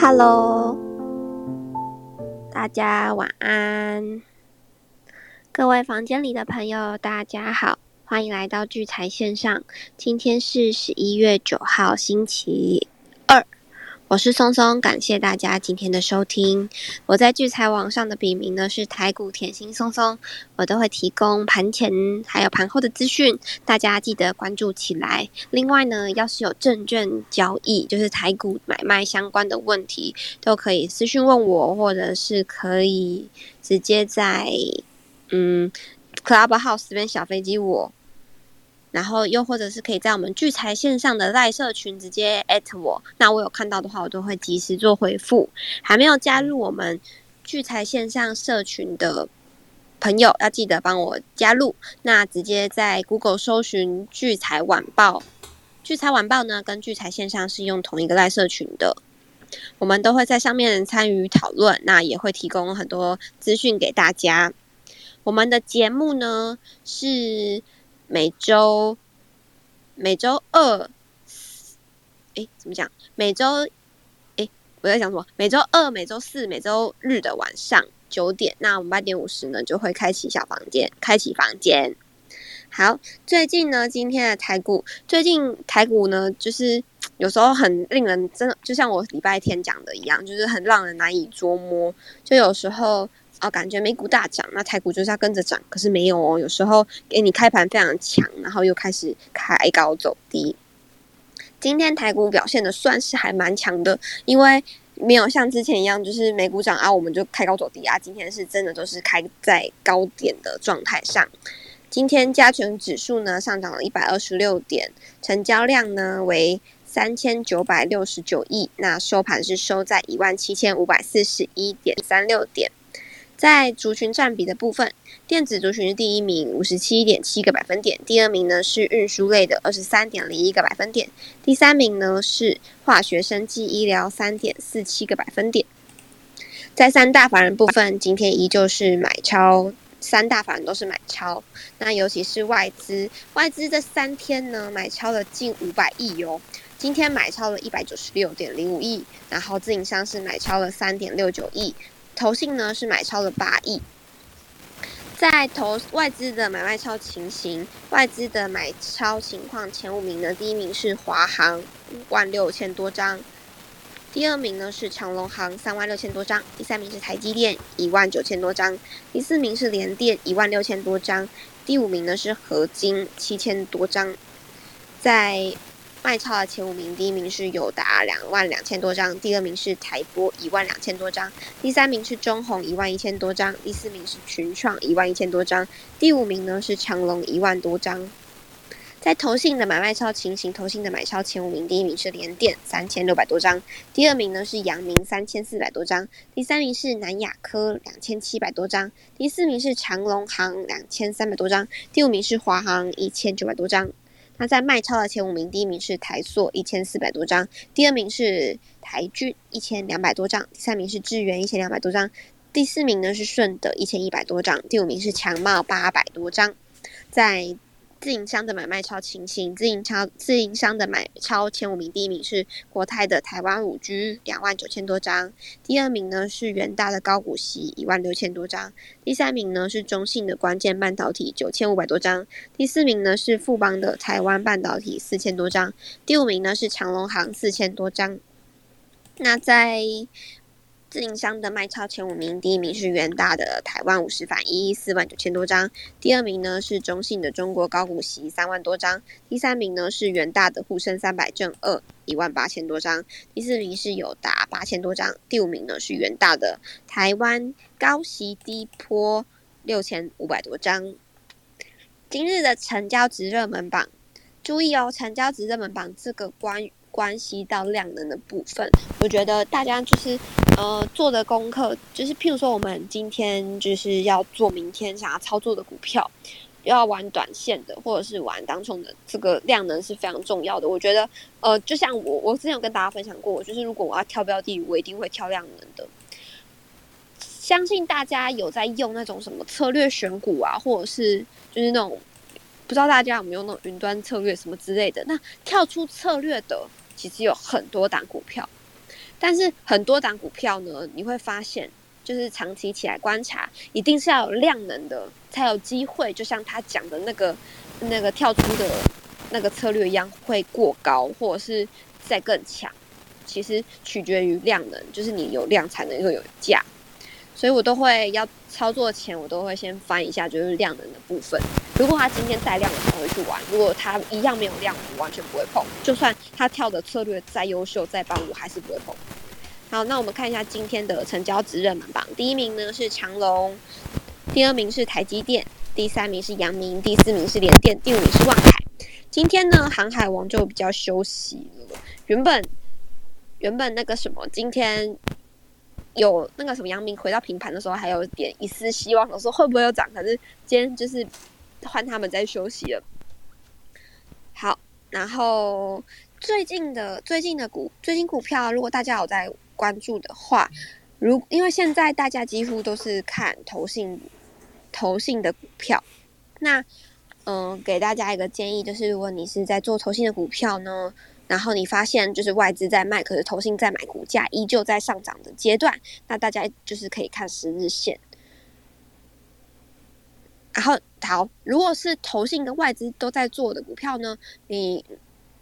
Hello，大家晚安。各位房间里的朋友，大家好，欢迎来到聚财线上。今天是十一月九号，星期一。我是松松，感谢大家今天的收听。我在聚财网上的笔名呢是台股甜心松松，我都会提供盘前还有盘后的资讯，大家记得关注起来。另外呢，要是有证券交易，就是台股买卖相关的问题，都可以私讯问我，或者是可以直接在嗯 Clubhouse 这边小飞机我。然后又或者是可以在我们聚财线上的赖社群直接艾特我，那我有看到的话，我都会及时做回复。还没有加入我们聚财线上社群的朋友，要记得帮我加入。那直接在 Google 搜寻聚财晚报，聚财晚报呢跟聚财线上是用同一个赖社群的，我们都会在上面参与讨论，那也会提供很多资讯给大家。我们的节目呢是。每周每周二，哎，怎么讲？每周，哎，我在想什么？每周二、每周四、每周日的晚上九点，那我们八点五十呢就会开启小房间，开启房间。好，最近呢，今天的台股，最近台股呢，就是有时候很令人真的，就像我礼拜天讲的一样，就是很让人难以捉摸，就有时候。哦，感觉美股大涨，那台股就是要跟着涨，可是没有哦。有时候给你开盘非常强，然后又开始开高走低。今天台股表现的算是还蛮强的，因为没有像之前一样，就是美股涨啊，我们就开高走低啊。今天是真的都是开在高点的状态上。今天加权指数呢上涨了一百二十六点，成交量呢为三千九百六十九亿，那收盘是收在一万七千五百四十一点三六点。在族群占比的部分，电子族群是第一名，五十七点七个百分点；第二名呢是运输类的，二十三点零一个百分点；第三名呢是化学、生技、医疗，三点四七个百分点。在三大法人部分，今天依旧是买超，三大法人都是买超。那尤其是外资，外资这三天呢买超了近五百亿哟。今天买超了一百九十六点零五亿，然后自营商是买超了三点六九亿。投信呢是买超了八亿，在投外资的买卖超情形，外资的买超情况前五名呢，第一名是华航五万六千多张，第二名呢是长隆航三万六千多张，第三名是台积电一万九千多张，第四名是联电一万六千多张，第五名呢是合金七千多张，在。卖超的前五名，第一名是友达两万两千多张，第二名是台波一万两千多张，第三名是中红一万一千多张，第四名是群创一万一千多张，第五名呢是长隆一万多张。在投信的买卖超情形，投信的买超前五名，第一名是联电三千六百多张，第二名呢是阳明三千四百多张，第三名是南亚科两千七百多张，第四名是长隆行两千三百多张，第五名是华航一千九百多张。那在卖超的前五名，第一名是台塑一千四百多张，第二名是台骏一千两百多张，第三名是智源一千两百多张，第四名呢是顺德一千一百多张，第五名是强茂八百多张，在。自营商的买卖超情形，自营超自营商的买超前五名，第一名是国泰的台湾五 G 两万九千多张，第二名呢是元大的高股息一万六千多张，第三名呢是中信的关键半导体九千五百多张，第四名呢是富邦的台湾半导体四千多张，第五名呢是长隆行四千多张。那在自营商的卖超前五名，第一名是元大的台湾五十反一四万九千多张，第二名呢是中信的中国高股息三万多张，第三名呢是元大的沪深三百正二一万八千多张，第四名是友达八千多张，第五名呢是元大的台湾高息低坡六千五百多张。今日的成交值热门榜，注意哦，成交值热门榜这个关于。关系到量能的部分，我觉得大家就是呃做的功课，就是譬如说我们今天就是要做明天想要操作的股票，要玩短线的或者是玩当冲的，这个量能是非常重要的。我觉得呃，就像我我之前有跟大家分享过，就是如果我要挑标的，我一定会挑量能的。相信大家有在用那种什么策略选股啊，或者是就是那种不知道大家有没有那种云端策略什么之类的，那跳出策略的。其实有很多档股票，但是很多档股票呢，你会发现，就是长期起来观察，一定是要有量能的，才有机会。就像他讲的那个那个跳出的那个策略一样，会过高，或者是再更强。其实取决于量能，就是你有量才能够有价。所以我都会要操作前，我都会先翻一下，就是量能的部分。如果他今天带量，我才会去玩；如果他一样没有量，我完全不会碰。就算他跳的策略再优秀、再棒，我还是不会碰。好，那我们看一下今天的成交值热门榜。第一名呢是长隆，第二名是台积电，第三名是阳明，第四名是联电，第五名是万海。今天呢，航海王就比较休息了。原本原本那个什么，今天。有那个什么杨明回到平盘的时候，还有点一丝希望，我说会不会有涨？可是今天就是换他们在休息了。好，然后最近的最近的股最近股票，如果大家有在关注的话，如因为现在大家几乎都是看投信投信的股票，那嗯，给大家一个建议，就是如果你是在做投信的股票呢。然后你发现就是外资在卖，可是投信在买，股价依旧在上涨的阶段，那大家就是可以看十日线。然后好，如果是投信跟外资都在做的股票呢，你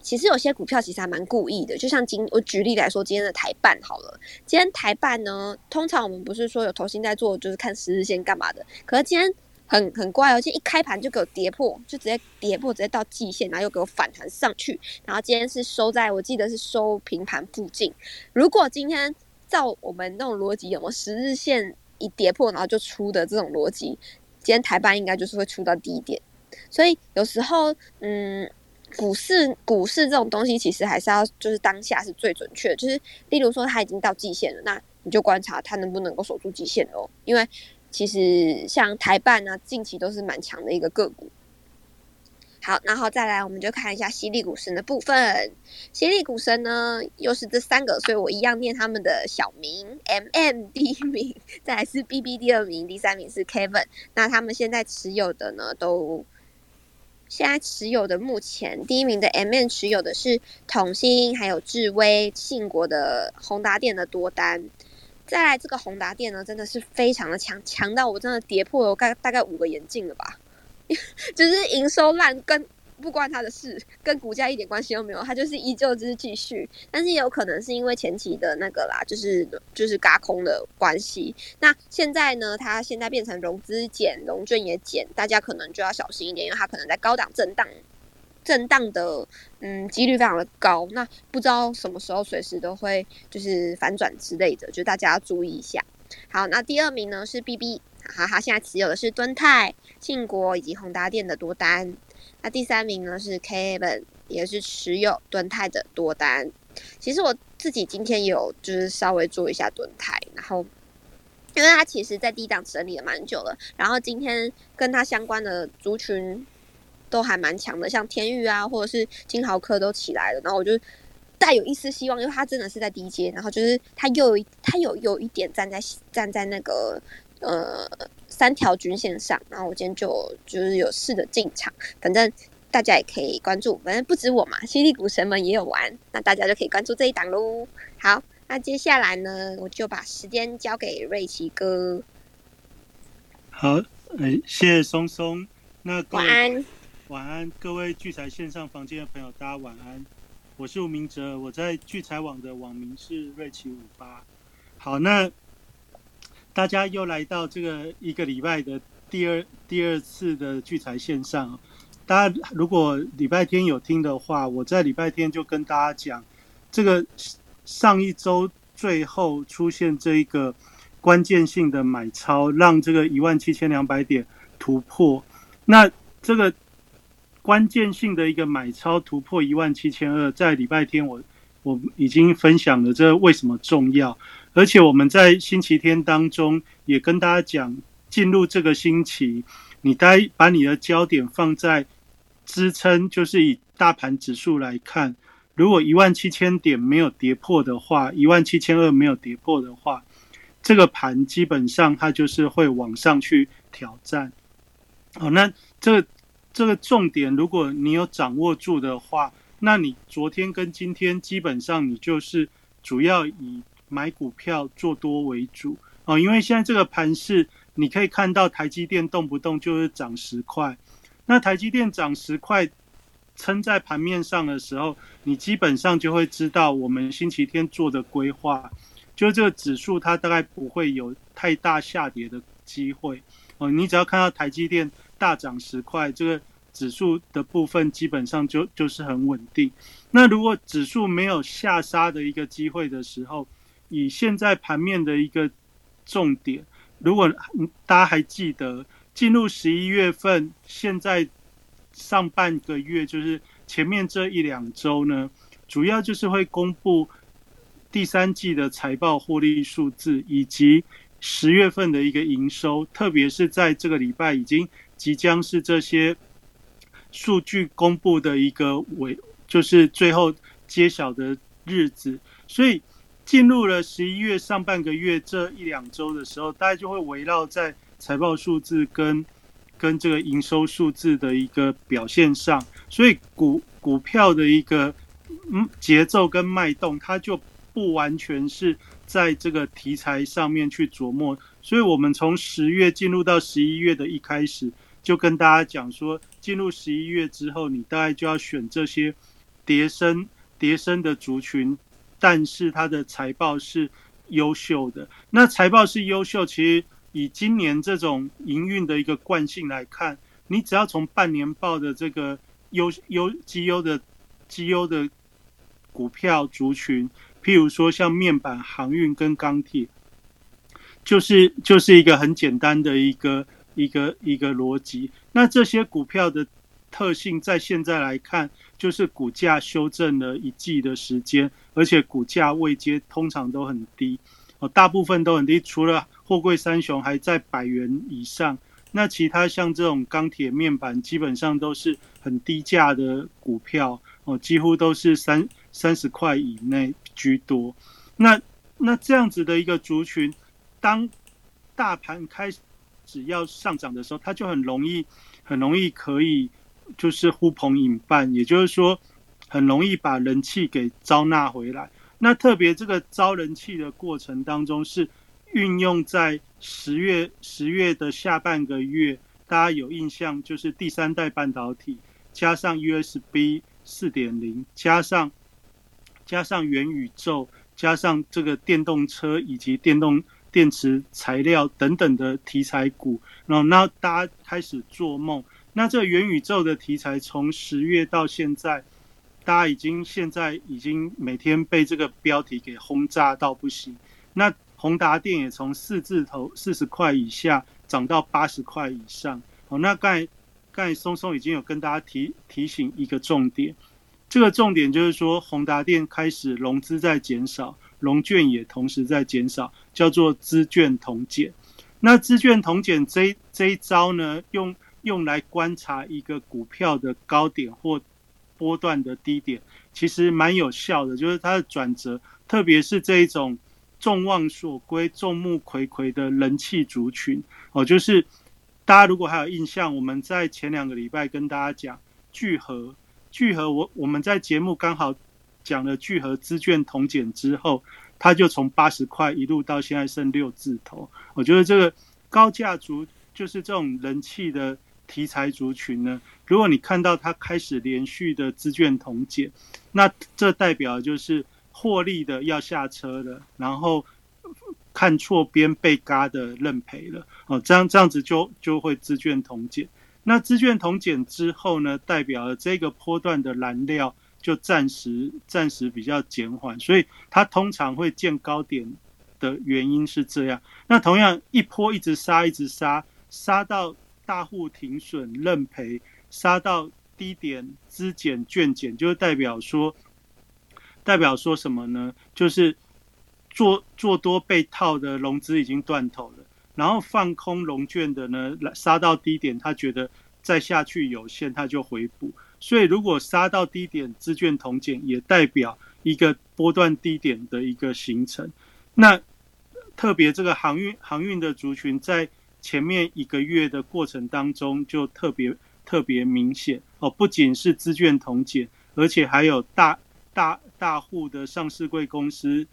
其实有些股票其实还蛮故意的，就像今我举例来说，今天的台办好了，今天台办呢，通常我们不是说有投信在做，就是看十日线干嘛的，可是今天。很很怪哦，就一开盘就给我跌破，就直接跌破，直接到季线，然后又给我反弹上去，然后今天是收在我记得是收平盘附近。如果今天照我们那种逻辑，有没有十日线一跌破，然后就出的这种逻辑，今天台办应该就是会出到低点。所以有时候，嗯，股市股市这种东西其实还是要就是当下是最准确，就是例如说它已经到季线了，那你就观察它能不能够守住季线哦，因为。其实像台办啊，近期都是蛮强的一个个股。好，然后再来，我们就看一下犀利股神的部分。犀利股神呢，又是这三个，所以我一样念他们的小名：M M 第一名，再来是 B B 第二名，第三名是 Kevin。那他们现在持有的呢，都现在持有的目前第一名的 M M 持有的是统兴，还有智威、信国的宏达电的多单。再来这个宏达电呢，真的是非常的强，强到我真的跌破了大大概五个眼镜了吧，就是营收烂跟不关他的事，跟股价一点关系都没有，它就是依旧就是继续，但是也有可能是因为前期的那个啦，就是就是嘎空的关系。那现在呢，它现在变成融资减，融券也减，大家可能就要小心一点，因为它可能在高档震荡。震荡的，嗯，几率非常的高，那不知道什么时候随时都会就是反转之类的，就大家要注意一下。好，那第二名呢是 B B，哈哈，现在持有的是敦泰、信国以及宏达电的多单。那第三名呢是 Kevin，也是持有敦泰的多单。其实我自己今天有就是稍微做一下敦泰，然后因为它其实在低档整理了蛮久了，然后今天跟它相关的族群。都还蛮强的，像天域啊，或者是金豪科都起来了，然后我就带有一丝希望，因为他真的是在低阶，然后就是他又它有有一点站在站在那个呃三条均线上，然后我今天就就是有试着进场，反正大家也可以关注，反正不止我嘛，犀利股神们也有玩，那大家就可以关注这一档喽。好，那接下来呢，我就把时间交给瑞奇哥。好，哎，谢谢松松，那晚安。晚安，各位聚财线上房间的朋友，大家晚安。我是吴明哲，我在聚财网的网名是瑞奇五八。好，那大家又来到这个一个礼拜的第二第二次的聚财线上。大家如果礼拜天有听的话，我在礼拜天就跟大家讲，这个上一周最后出现这一个关键性的买超，让这个一万七千两百点突破。那这个。关键性的一个买超突破一万七千二，在礼拜天我我已经分享了这为什么重要，而且我们在星期天当中也跟大家讲，进入这个星期，你该把你的焦点放在支撑，就是以大盘指数来看，如果一万七千点没有跌破的话，一万七千二没有跌破的话，这个盘基本上它就是会往上去挑战。好，那这。这个重点，如果你有掌握住的话，那你昨天跟今天基本上你就是主要以买股票做多为主。哦，因为现在这个盘势，你可以看到台积电动不动就是涨十块，那台积电涨十块，撑在盘面上的时候，你基本上就会知道我们星期天做的规划，就这个指数它大概不会有太大下跌的机会。哦，你只要看到台积电大涨十块，这个。指数的部分基本上就就是很稳定。那如果指数没有下杀的一个机会的时候，以现在盘面的一个重点，如果大家还记得进入十一月份，现在上半个月就是前面这一两周呢，主要就是会公布第三季的财报获利数字，以及十月份的一个营收，特别是在这个礼拜已经即将是这些。数据公布的一个尾，就是最后揭晓的日子，所以进入了十一月上半个月这一两周的时候，大家就会围绕在财报数字跟跟这个营收数字的一个表现上，所以股股票的一个嗯节奏跟脉动，它就不完全是在这个题材上面去琢磨，所以我们从十月进入到十一月的一开始。就跟大家讲说，进入十一月之后，你大概就要选这些叠升叠升的族群，但是它的财报是优秀的。那财报是优秀，其实以今年这种营运的一个惯性来看，你只要从半年报的这个优优绩优的绩优的股票族群，譬如说像面板、航运跟钢铁，就是就是一个很简单的一个。一个一个逻辑，那这些股票的特性，在现在来看，就是股价修正了一季的时间，而且股价位阶通常都很低，哦，大部分都很低，除了货柜三雄还在百元以上，那其他像这种钢铁面板，基本上都是很低价的股票，哦，几乎都是三三十块以内居多。那那这样子的一个族群，当大盘开始。只要上涨的时候，它就很容易，很容易可以就是呼朋引伴，也就是说，很容易把人气给招纳回来。那特别这个招人气的过程当中，是运用在十月十月的下半个月，大家有印象，就是第三代半导体加上 USB 四点零，加上加上元宇宙，加上这个电动车以及电动。电池材料等等的题材股，然后那大家开始做梦。那这元宇宙的题材从十月到现在，大家已经现在已经每天被这个标题给轰炸到不行。那宏达电也从四字头四十块以下涨到八十块以上。好，那刚才刚才松松已经有跟大家提提醒一个重点，这个重点就是说宏达电开始融资在减少。融券也同时在减少，叫做资券同减。那资券同减这这一招呢，用用来观察一个股票的高点或波段的低点，其实蛮有效的。就是它的转折，特别是这一种众望所归、众目睽睽的人气族群哦。就是大家如果还有印象，我们在前两个礼拜跟大家讲聚合，聚合我我们在节目刚好。讲了聚合资券同减之后，它就从八十块一路到现在剩六字头。我觉得这个高价族就是这种人气的题材族群呢。如果你看到它开始连续的资券同减，那这代表就是获利的要下车了，然后看错边被嘎的认赔了。哦，这样这样子就就会资券同减。那资券同减之后呢，代表了这个波段的燃料。就暂时暂时比较减缓，所以它通常会见高点的原因是这样。那同样一波一直杀，一直杀，杀到大户停损认赔，杀到低点资减券减，就代表说代表说什么呢？就是做做多被套的融资已经断头了，然后放空融券的呢，杀到低点，他觉得再下去有限，他就回补。所以，如果杀到低点，资券同减，也代表一个波段低点的一个形成。那特别这个航运航运的族群，在前面一个月的过程当中，就特别特别明显哦。不仅是资券同减，而且还有大大大户的上市贵公司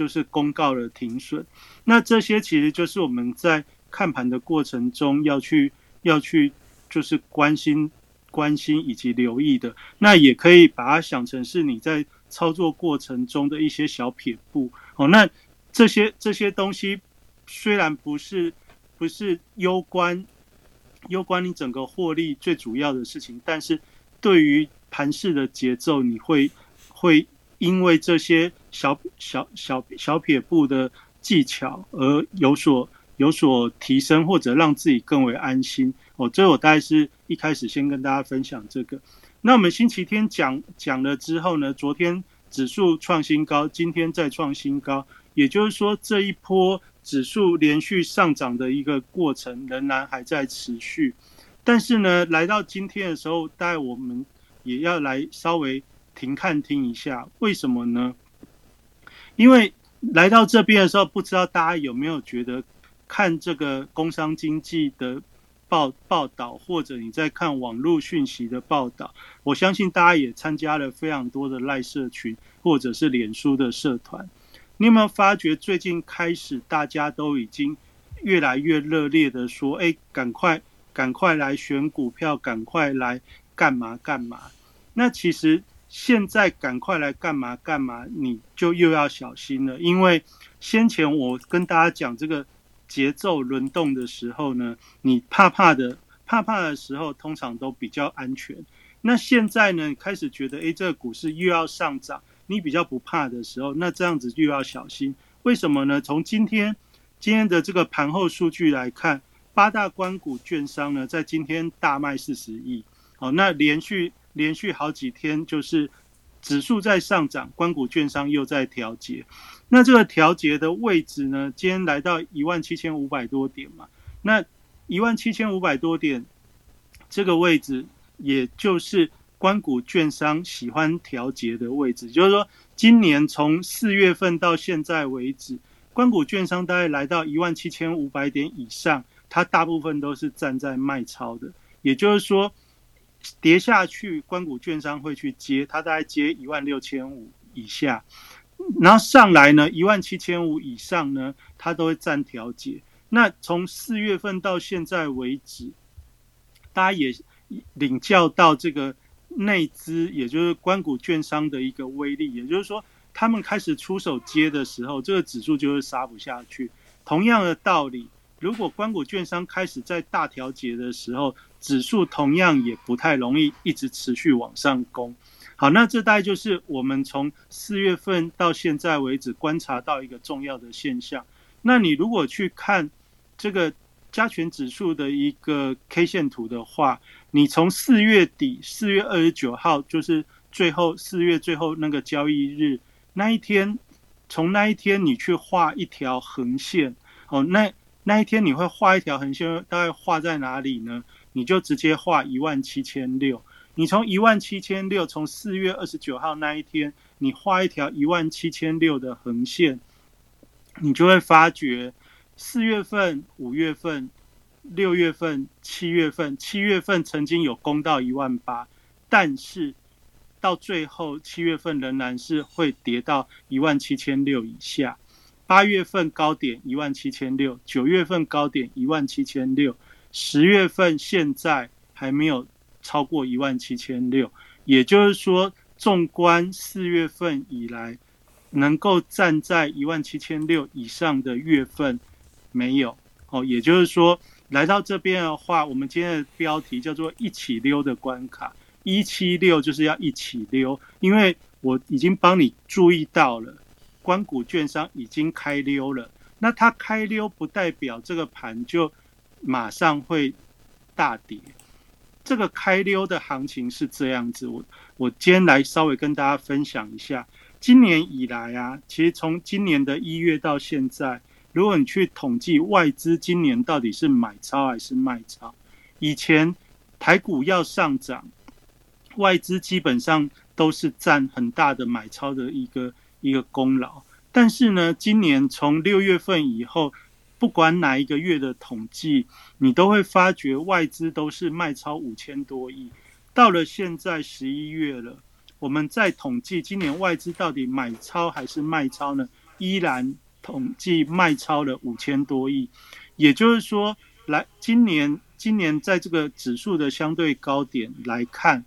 就是公告了停损。那这些其实就是我们在看盘的过程中要去要去就是关心关心以及留意的。那也可以把它想成是你在操作过程中的一些小撇步哦。那这些这些东西虽然不是不是攸关攸关你整个获利最主要的事情，但是对于盘势的节奏，你会会因为这些小小小小撇步的技巧而有所有所提升，或者让自己更为安心。哦，这我大概是一开始先跟大家分享这个。那我们星期天讲讲了之后呢，昨天指数创新高，今天再创新高，也就是说这一波指数连续上涨的一个过程仍然还在持续。但是呢，来到今天的时候，大概我们。也要来稍微停看听一下，为什么呢？因为来到这边的时候，不知道大家有没有觉得看这个工商经济的报报道，或者你在看网络讯息的报道，我相信大家也参加了非常多的赖社群或者是脸书的社团。你有没有发觉最近开始大家都已经越来越热烈的说：“哎，赶快赶快来选股票，赶快来。”干嘛干嘛？那其实现在赶快来干嘛干嘛？你就又要小心了，因为先前我跟大家讲这个节奏轮动的时候呢，你怕怕的怕怕的时候，通常都比较安全。那现在呢，开始觉得诶，这个股市又要上涨，你比较不怕的时候，那这样子又要小心。为什么呢？从今天今天的这个盘后数据来看，八大关股券商呢，在今天大卖四十亿。好，那连续连续好几天就是指数在上涨，关谷券商又在调节。那这个调节的位置呢？今天来到一万七千五百多点嘛。那一万七千五百多点这个位置，也就是关谷券商喜欢调节的位置。就是说，今年从四月份到现在为止，关谷券商大概来到一万七千五百点以上，它大部分都是站在卖超的。也就是说。跌下去，关谷券商会去接，它大概接一万六千五以下，然后上来呢，一万七千五以上呢，它都会暂调节。那从四月份到现在为止，大家也领教到这个内资，也就是关谷券商的一个威力，也就是说，他们开始出手接的时候，这个指数就会杀不下去。同样的道理，如果关谷券商开始在大调节的时候，指数同样也不太容易一直持续往上攻。好，那这大概就是我们从四月份到现在为止观察到一个重要的现象。那你如果去看这个加权指数的一个 K 线图的话，你从四月底四月二十九号，就是最后四月最后那个交易日那一天，从那一天你去画一条横线，哦，那那一天你会画一条横线，大概画在哪里呢？你就直接画一万七千六，你从一万七千六，从四月二十九号那一天，你画一条一万七千六的横线，你就会发觉四月份、五月份、六月份、七月份，七月份曾经有攻到一万八，但是到最后七月份仍然是会跌到一万七千六以下。八月份高点一万七千六，九月份高点一万七千六。十月份现在还没有超过一万七千六，也就是说，纵观四月份以来，能够站在一万七千六以上的月份没有哦。也就是说，来到这边的话，我们今天的标题叫做“一起溜”的关卡，一七六就是要一起溜，因为我已经帮你注意到了，关谷券商已经开溜了。那它开溜不代表这个盘就。马上会大跌，这个开溜的行情是这样子。我我今天来稍微跟大家分享一下，今年以来啊，其实从今年的一月到现在，如果你去统计外资今年到底是买超还是卖超，以前台股要上涨，外资基本上都是占很大的买超的一个一个功劳。但是呢，今年从六月份以后。不管哪一个月的统计，你都会发觉外资都是卖超五千多亿。到了现在十一月了，我们在统计今年外资到底买超还是卖超呢？依然统计卖超了五千多亿，也就是说，来今年今年在这个指数的相对高点来看，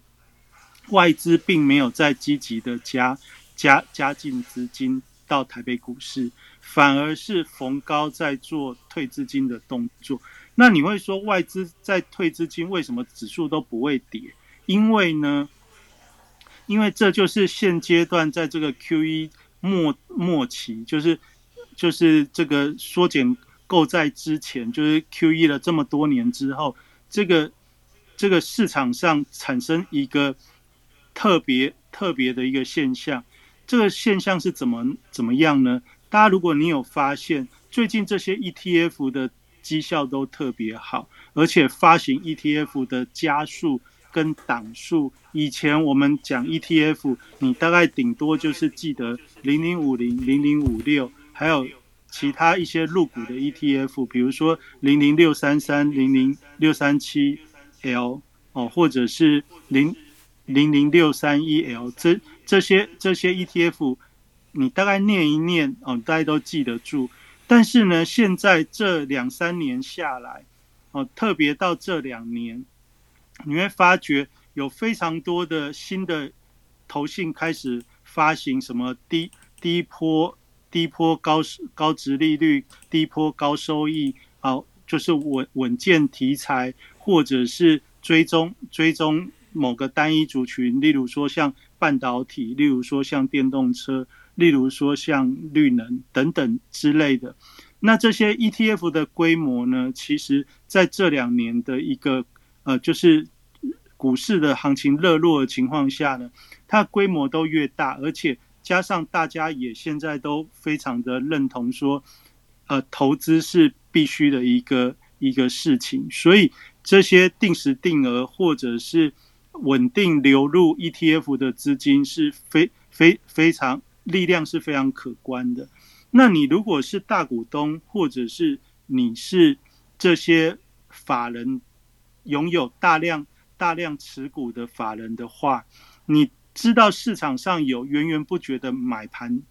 外资并没有在积极的加加加进资金到台北股市，反而是逢高在做退资金的动作。那你会说外资在退资金，为什么指数都不会跌？因为呢？因为这就是现阶段在这个 Q E 末末期，就是就是这个缩减购债之前，就是 Q E 了这么多年之后，这个这个市场上产生一个特别特别的一个现象。这个现象是怎么怎么样呢？大家如果你有发现，最近这些 E T F 的绩效都特别好，而且发行 E T F 的加速。跟档数，以前我们讲 ETF，你大概顶多就是记得零零五零、零零五六，还有其他一些入股的 ETF，比如说零零六三三、零零六三七 L 哦，或者是零零零六三一 L，这这些这些 ETF，你大概念一念哦，大家都记得住。但是呢，现在这两三年下来，哦，特别到这两年。你会发觉有非常多的新的投信开始发行什么低低波低波高高值利率低波高收益啊，就是稳稳健题材，或者是追踪追踪某个单一族群，例如说像半导体，例如说像电动车，例如说像绿能等等之类的。那这些 ETF 的规模呢，其实在这两年的一个呃，就是股市的行情热络的情况下呢，它规模都越大，而且加上大家也现在都非常的认同说，呃，投资是必须的一个一个事情，所以这些定时定额或者是稳定流入 ETF 的资金是非非非常力量是非常可观的。那你如果是大股东，或者是你是这些法人拥有大量。大量持股的法人的话，你知道市场上有源源不绝的买盘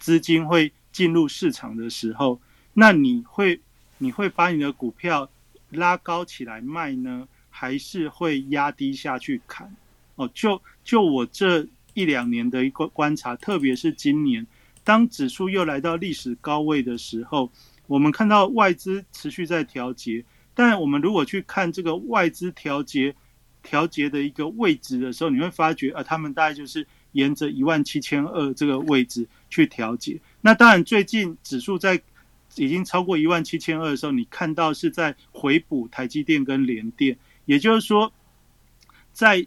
资金会进入市场的时候，那你会你会把你的股票拉高起来卖呢，还是会压低下去砍？哦，就就我这一两年的一个观察，特别是今年，当指数又来到历史高位的时候，我们看到外资持续在调节，但我们如果去看这个外资调节。调节的一个位置的时候，你会发觉啊，他们大概就是沿着一万七千二这个位置去调节。那当然，最近指数在已经超过一万七千二的时候，你看到是在回补台积电跟联电。也就是说，在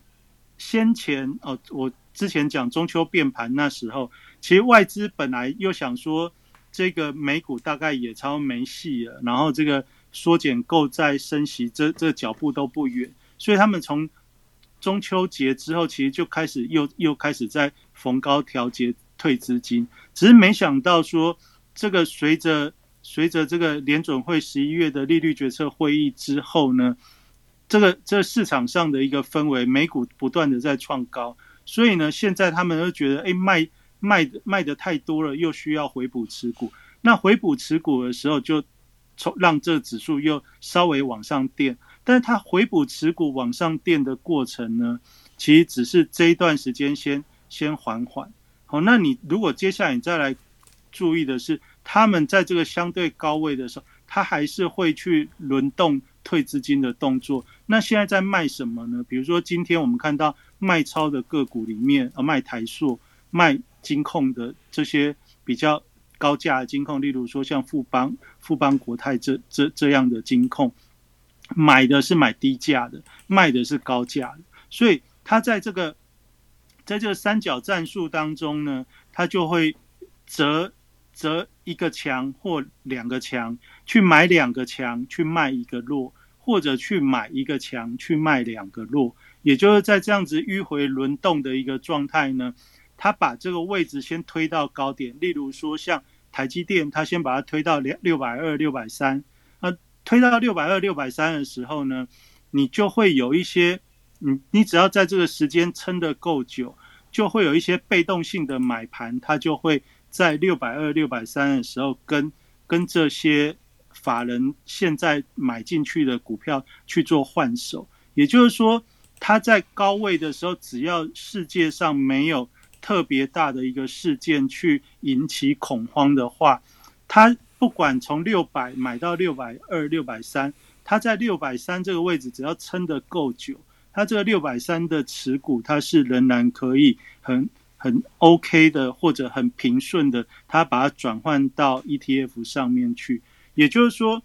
先前哦，我之前讲中秋变盘那时候，其实外资本来又想说，这个美股大概也超没戏了，然后这个缩减购债升息，这这脚步都不远。所以他们从中秋节之后，其实就开始又又开始在逢高调节退资金，只是没想到说，这个随着随着这个联准会十一月的利率决策会议之后呢，这个这市场上的一个氛围，美股不断的在创高，所以呢，现在他们都觉得，哎，卖卖卖的太多了，又需要回补持股，那回补持股的时候，就从让这指数又稍微往上垫。但是它回补持股往上垫的过程呢，其实只是这一段时间先先缓缓。好，那你如果接下来你再来注意的是，他们在这个相对高位的时候，他还是会去轮动退资金的动作。那现在在卖什么呢？比如说今天我们看到卖超的个股里面，呃，卖台塑、卖金控的这些比较高价的金控，例如说像富邦、富邦国泰这这这样的金控。买的是买低价的，卖的是高价的，所以它在这个在这个三角战术当中呢，它就会择择一个强或两个强去买两个强去卖一个弱，或者去买一个强去卖两个弱，也就是在这样子迂回轮动的一个状态呢，他把这个位置先推到高点，例如说像台积电，他先把它推到两六百二、六百三。推到六百二、六百三的时候呢，你就会有一些，你你只要在这个时间撑得够久，就会有一些被动性的买盘，它就会在六百二、六百三的时候，跟跟这些法人现在买进去的股票去做换手。也就是说，它在高位的时候，只要世界上没有特别大的一个事件去引起恐慌的话，它不管从六百买到六百二、六百三，它在六百三这个位置，只要撑得够久。它这个六百三的持股，它是仍然可以很很 OK 的，或者很平顺的，它把它转换到 ETF 上面去。也就是说，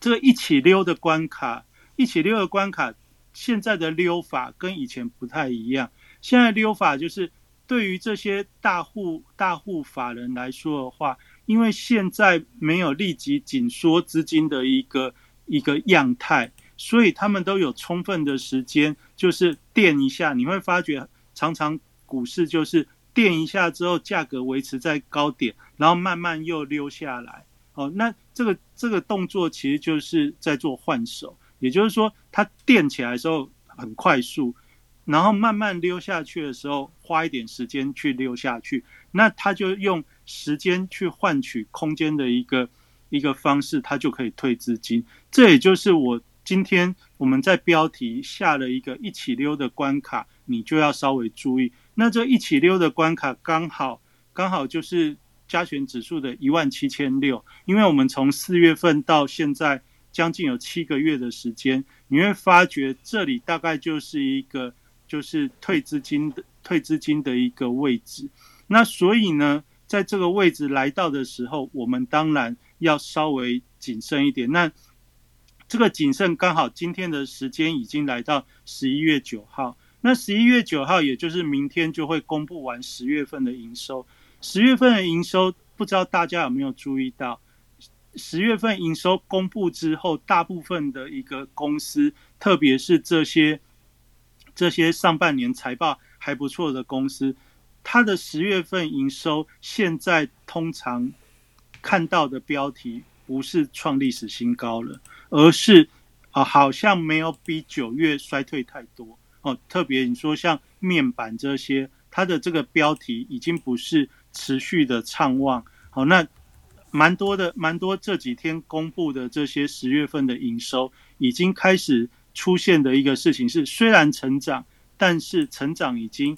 这个一起溜的关卡，一起溜的关卡，现在的溜法跟以前不太一样。现在溜法就是对于这些大户大户法人来说的话，因为现在没有立即紧缩资金的一个一个样态。所以他们都有充分的时间，就是垫一下，你会发觉常常股市就是垫一下之后，价格维持在高点，然后慢慢又溜下来。哦，那这个这个动作其实就是在做换手，也就是说，它垫起来的时候很快速，然后慢慢溜下去的时候，花一点时间去溜下去，那它就用时间去换取空间的一个一个方式，它就可以退资金。这也就是我。今天我们在标题下了一个一起溜的关卡，你就要稍微注意。那这一起溜的关卡刚好刚好就是加权指数的一万七千六，因为我们从四月份到现在将近有七个月的时间，你会发觉这里大概就是一个就是退资金的退资金的一个位置。那所以呢，在这个位置来到的时候，我们当然要稍微谨慎一点。那这个谨慎刚好今天的时间已经来到十一月九号，那十一月九号也就是明天就会公布完十月份的营收。十月份的营收不知道大家有没有注意到？十月份营收公布之后，大部分的一个公司，特别是这些这些上半年财报还不错的公司，它的十月份营收现在通常看到的标题不是创历史新高了。而是啊，好像没有比九月衰退太多哦。特别你说像面板这些，它的这个标题已经不是持续的畅旺。好，那蛮多的，蛮多这几天公布的这些十月份的营收，已经开始出现的一个事情是，虽然成长，但是成长已经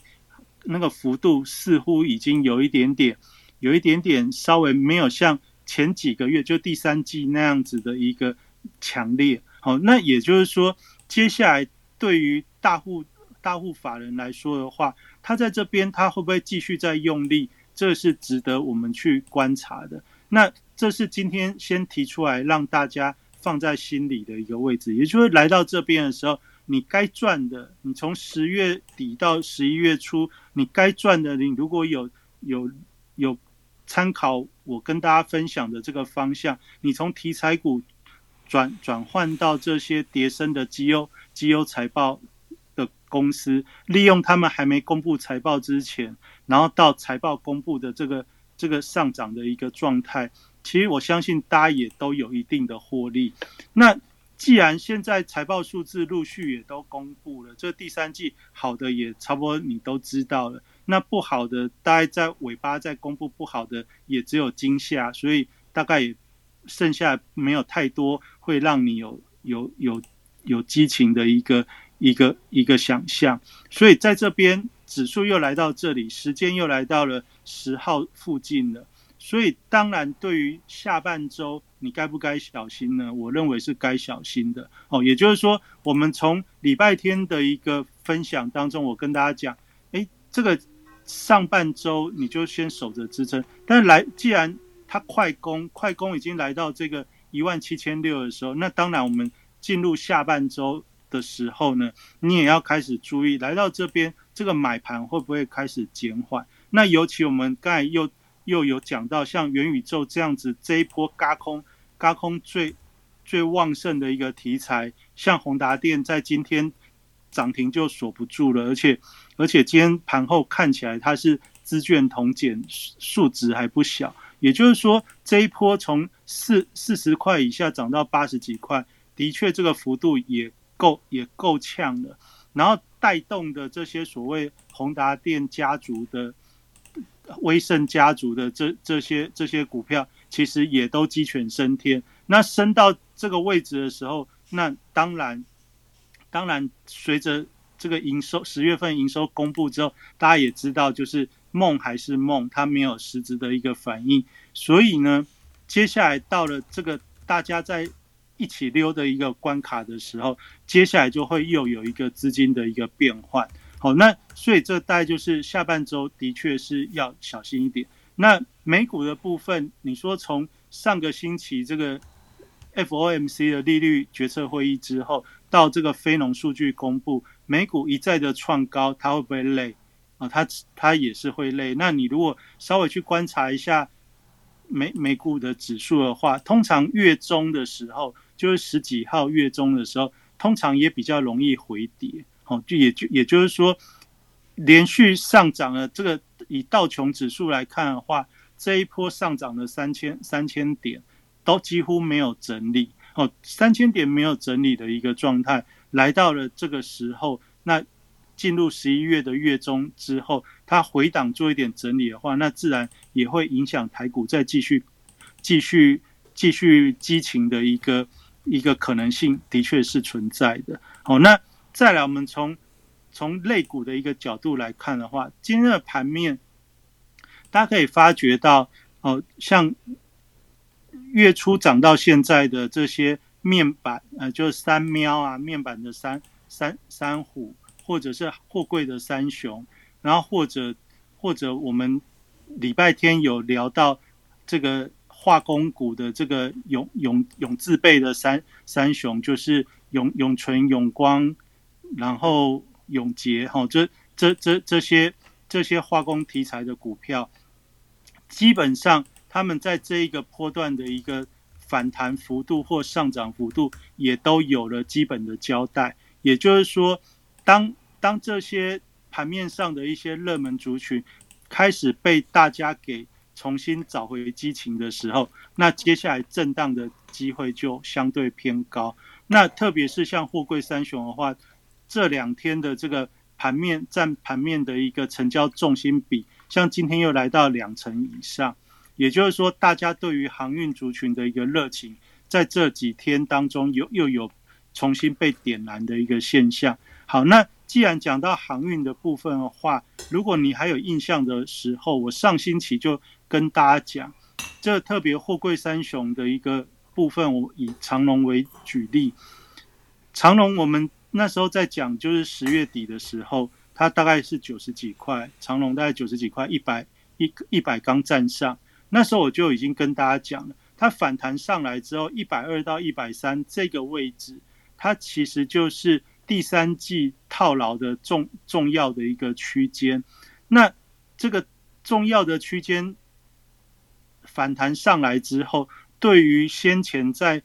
那个幅度似乎已经有一点点，有一点点稍微没有像前几个月就第三季那样子的一个。强烈，好，那也就是说，接下来对于大户大户法人来说的话，他在这边他会不会继续在用力？这是值得我们去观察的。那这是今天先提出来让大家放在心里的一个位置，也就是来到这边的时候，你该赚的，你从十月底到十一月初，你该赚的，你如果有有有参考我跟大家分享的这个方向，你从题材股。转转换到这些叠升的绩优绩优财报的公司，利用他们还没公布财报之前，然后到财报公布的这个这个上涨的一个状态，其实我相信大家也都有一定的获利。那既然现在财报数字陆续也都公布了，这第三季好的也差不多你都知道了，那不好的大概在尾巴再公布不好的也只有惊吓，所以大概也。剩下没有太多会让你有有有有激情的一个一个一个想象，所以在这边指数又来到这里，时间又来到了十号附近了，所以当然对于下半周你该不该小心呢？我认为是该小心的哦。也就是说，我们从礼拜天的一个分享当中，我跟大家讲，哎，这个上半周你就先守着支撑，但来既然。它快攻，快攻已经来到这个一万七千六的时候，那当然我们进入下半周的时候呢，你也要开始注意，来到这边这个买盘会不会开始减缓？那尤其我们刚才又又有讲到，像元宇宙这样子这一波嘎空嘎空最最旺盛的一个题材，像宏达电在今天涨停就锁不住了，而且而且今天盘后看起来它是资券同减数值还不小。也就是说，这一波从四四十块以下涨到八十几块，的确这个幅度也够也够呛了。然后带动的这些所谓宏达电家族的、威盛家族的这这些这些股票，其实也都鸡犬升天。那升到这个位置的时候，那当然，当然随着这个营收十月份营收公布之后，大家也知道，就是梦还是梦，它没有实质的一个反应。所以呢，接下来到了这个大家在一起溜的一个关卡的时候，接下来就会又有一个资金的一个变换。好，那所以这大概就是下半周的确是要小心一点。那美股的部分，你说从上个星期这个 FOMC 的利率决策会议之后，到这个非农数据公布，美股一再的创高，它会不会累啊？它它也是会累。那你如果稍微去观察一下美美股的指数的话，通常月中的时候。就是十几号月中的时候，通常也比较容易回跌，哦，就也就也就是说，连续上涨了这个以道琼指数来看的话，这一波上涨的三千三千点都几乎没有整理，哦，三千点没有整理的一个状态，来到了这个时候，那进入十一月的月中之后，它回档做一点整理的话，那自然也会影响台股再继续继续继续激情的一个。一个可能性的确是存在的。好，那再来，我们从从类股的一个角度来看的话，今天的盘面，大家可以发觉到，哦，像月初涨到现在的这些面板，呃，就是三喵啊，面板的三三三虎，或者是货柜的三雄，然后或者或者我们礼拜天有聊到这个。化工股的这个永永永字辈的三三雄，就是永永存、永光，然后永杰，哈，这这这这些这些化工题材的股票，基本上他们在这一个波段的一个反弹幅度或上涨幅度，也都有了基本的交代。也就是说，当当这些盘面上的一些热门族群开始被大家给重新找回激情的时候，那接下来震荡的机会就相对偏高。那特别是像货柜三雄的话，这两天的这个盘面占盘面的一个成交重心比，像今天又来到两成以上，也就是说，大家对于航运族群的一个热情，在这几天当中有又有重新被点燃的一个现象。好，那。既然讲到航运的部分的话，如果你还有印象的时候，我上星期就跟大家讲，这特别货柜三雄的一个部分，我以长龙为举例。长龙我们那时候在讲，就是十月底的时候，它大概是九十几块，长龙大概九十几块，一百一一百刚站上，那时候我就已经跟大家讲了，它反弹上来之后，一百二到一百三这个位置，它其实就是。第三季套牢的重重要的一个区间，那这个重要的区间反弹上来之后，对于先前在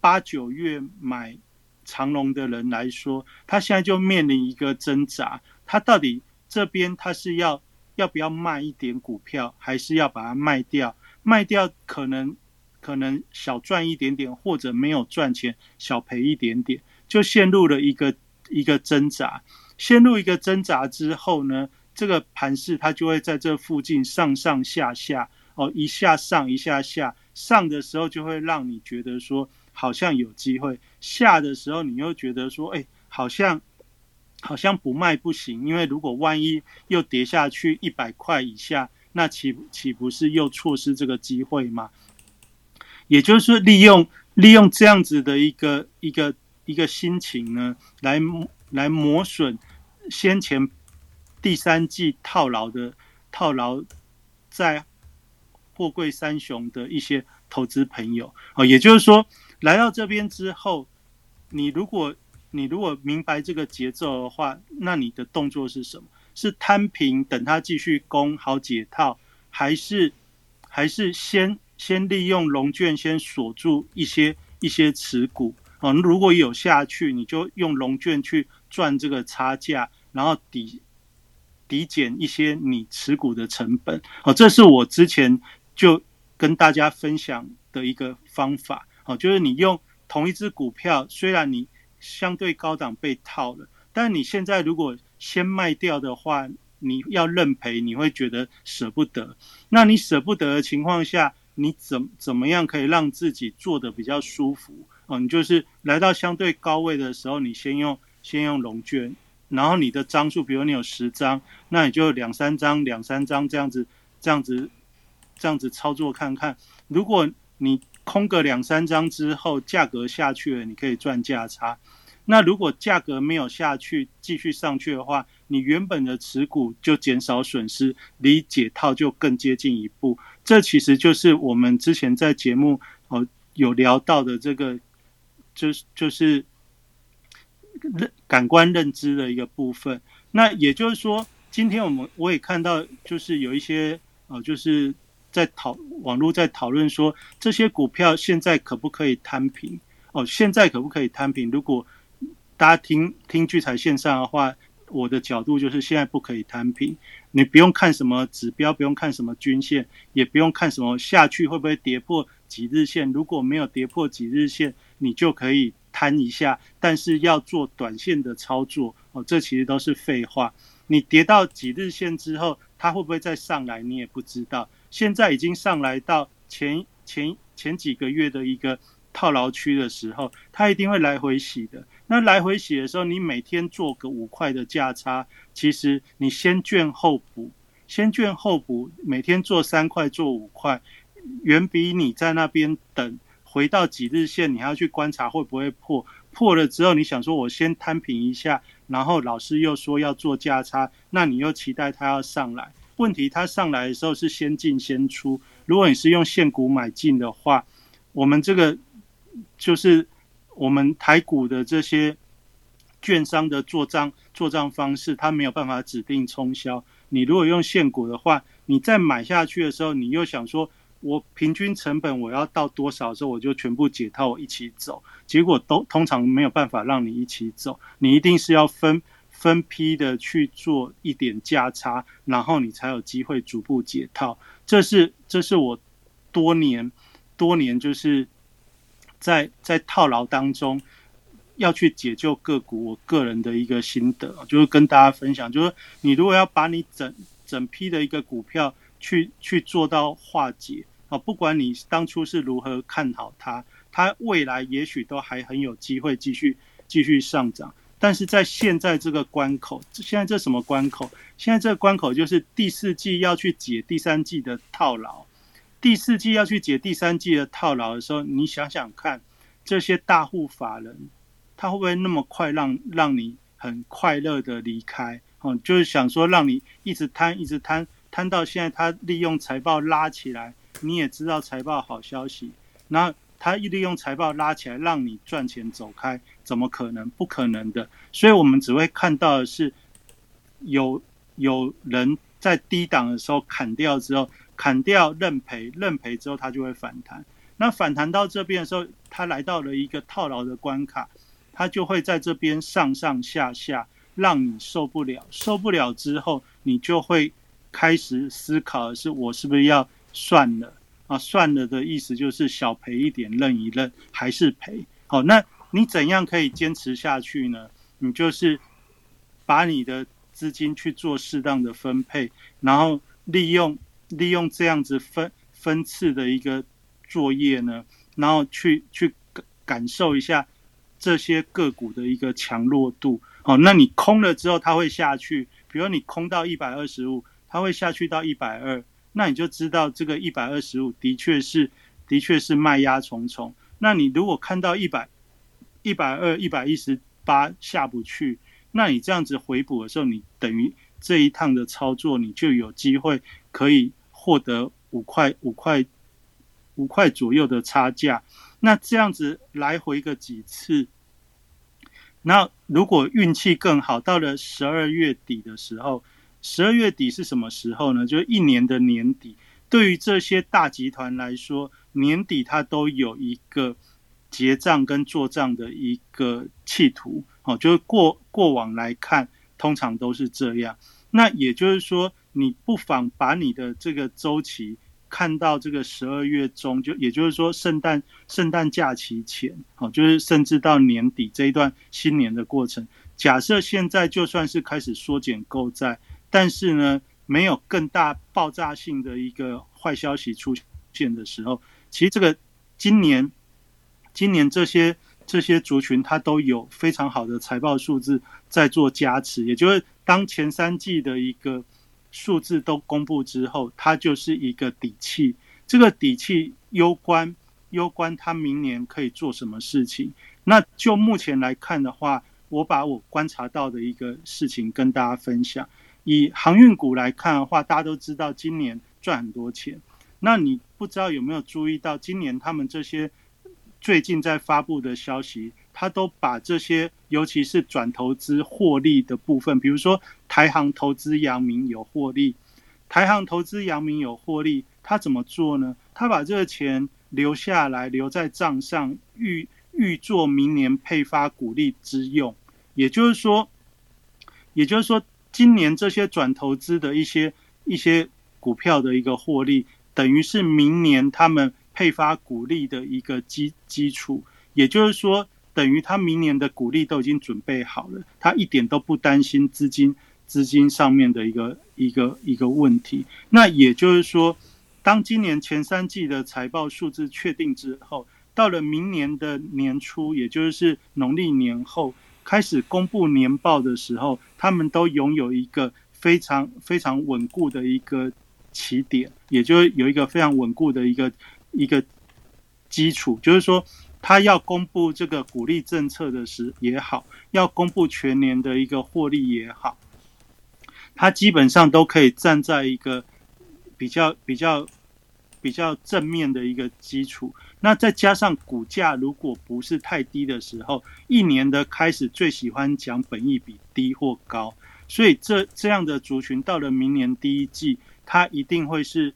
八九月买长龙的人来说，他现在就面临一个挣扎，他到底这边他是要要不要卖一点股票，还是要把它卖掉？卖掉可能可能小赚一点点，或者没有赚钱，小赔一点点。就陷入了一个一个挣扎，陷入一个挣扎之后呢，这个盘势它就会在这附近上上下下哦，一下上一下下，上的时候就会让你觉得说好像有机会，下的时候你又觉得说，哎，好像好像不卖不行，因为如果万一又跌下去一百块以下，那岂岂不是又错失这个机会吗？也就是利用利用这样子的一个一个。一个心情呢，来来磨损先前第三季套牢的套牢在货柜三雄的一些投资朋友啊，也就是说，来到这边之后，你如果你如果明白这个节奏的话，那你的动作是什么？是摊平等它继续攻好解套，还是还是先先利用龙卷先锁住一些一些持股？啊，如果有下去，你就用龙卷去赚这个差价，然后抵抵减一些你持股的成本。哦，这是我之前就跟大家分享的一个方法。哦，就是你用同一只股票，虽然你相对高档被套了，但你现在如果先卖掉的话，你要认赔，你会觉得舍不得。那你舍不得的情况下，你怎怎么样可以让自己做的比较舒服？哦，你就是来到相对高位的时候，你先用先用龙卷，然后你的张数，比如你有十张，那你就两三张、两三张这样子、这样子、这样子操作看看。如果你空个两三张之后，价格下去了，你可以赚价差。那如果价格没有下去，继续上去的话，你原本的持股就减少损失，离解套就更接近一步。这其实就是我们之前在节目哦有聊到的这个，就是就是认感官认知的一个部分。那也就是说，今天我们我也看到，就是有一些呃，就是在讨网络在讨论说，这些股票现在可不可以摊平？哦，现在可不可以摊平？如果大家听听聚财线上的话，我的角度就是现在不可以摊平。你不用看什么指标，不用看什么均线，也不用看什么下去会不会跌破几日线。如果没有跌破几日线，你就可以摊一下。但是要做短线的操作哦，这其实都是废话。你跌到几日线之后，它会不会再上来，你也不知道。现在已经上来到前前前几个月的一个。套牢区的时候，它一定会来回洗的。那来回洗的时候，你每天做个五块的价差，其实你先券后补，先券后补，每天做三块，做五块，远比你在那边等回到几日线，你还要去观察会不会破。破了之后，你想说我先摊平一下，然后老师又说要做价差，那你又期待它要上来。问题它上来的时候是先进先出。如果你是用现股买进的话，我们这个。就是我们台股的这些券商的做账做账方式，它没有办法指定冲销。你如果用现股的话，你再买下去的时候，你又想说，我平均成本我要到多少时候，我就全部解套，一起走。结果都通常没有办法让你一起走，你一定是要分分批的去做一点价差，然后你才有机会逐步解套。这是这是我多年多年就是。在在套牢当中，要去解救个股，我个人的一个心得，就是跟大家分享，就是你如果要把你整整批的一个股票去去做到化解啊，不管你当初是如何看好它，它未来也许都还很有机会继续继续上涨，但是在现在这个关口，现在这什么关口？现在这个关口就是第四季要去解第三季的套牢。第四季要去解第三季的套牢的时候，你想想看，这些大户法人，他会不会那么快让让你很快乐的离开？哦，就是想说让你一直贪，一直贪，贪到现在，他利用财报拉起来，你也知道财报好消息，那他一利用财报拉起来，让你赚钱走开，怎么可能？不可能的。所以我们只会看到的是，有有人在低档的时候砍掉之后。砍掉认赔，认赔之后它就会反弹。那反弹到这边的时候，它来到了一个套牢的关卡，它就会在这边上上下下，让你受不了。受不了之后，你就会开始思考的是：我是不是要算了啊？算了的意思就是小赔一点，认一认，还是赔。好，那你怎样可以坚持下去呢？你就是把你的资金去做适当的分配，然后利用。利用这样子分分次的一个作业呢，然后去去感感受一下这些个股的一个强弱度。哦，那你空了之后，它会下去。比如你空到一百二十五，它会下去到一百二，那你就知道这个一百二十五的确是的确是卖压重重。那你如果看到一百一百二、一百一十八下不去，那你这样子回补的时候，你等于这一趟的操作，你就有机会可以。获得五块五块五块左右的差价，那这样子来回个几次，那如果运气更好，到了十二月底的时候，十二月底是什么时候呢？就是一年的年底。对于这些大集团来说，年底它都有一个结账跟做账的一个企图。哦，就是过过往来看，通常都是这样。那也就是说。你不妨把你的这个周期看到这个十二月中，就也就是说圣诞圣诞假期前，好，就是甚至到年底这一段新年的过程，假设现在就算是开始缩减购债，但是呢，没有更大爆炸性的一个坏消息出现的时候，其实这个今年今年这些这些族群它都有非常好的财报数字在做加持，也就是当前三季的一个数字都公布之后，它就是一个底气。这个底气攸关攸关它明年可以做什么事情。那就目前来看的话，我把我观察到的一个事情跟大家分享。以航运股来看的话，大家都知道今年赚很多钱。那你不知道有没有注意到，今年他们这些最近在发布的消息，他都把这些，尤其是转投资获利的部分，比如说台航投资阳明有获利，台航投资阳明有获利。他怎么做呢？他把这个钱留下来，留在账上，预预做明年配发股利之用。也就是说，也就是说，今年这些转投资的一些一些股票的一个获利，等于是明年他们配发股利的一个基基础。也就是说，等于他明年的股利都已经准备好了，他一点都不担心资金资金上面的一个一个一个问题。那也就是说。当今年前三季的财报数字确定之后，到了明年的年初，也就是农历年后开始公布年报的时候，他们都拥有一个非常非常稳固的一个起点，也就有一个非常稳固的一个一个基础。就是说，他要公布这个鼓励政策的时也好，要公布全年的一个获利也好，他基本上都可以站在一个。比较比较比较正面的一个基础，那再加上股价如果不是太低的时候，一年的开始最喜欢讲本益比低或高，所以这这样的族群到了明年第一季，它一定会是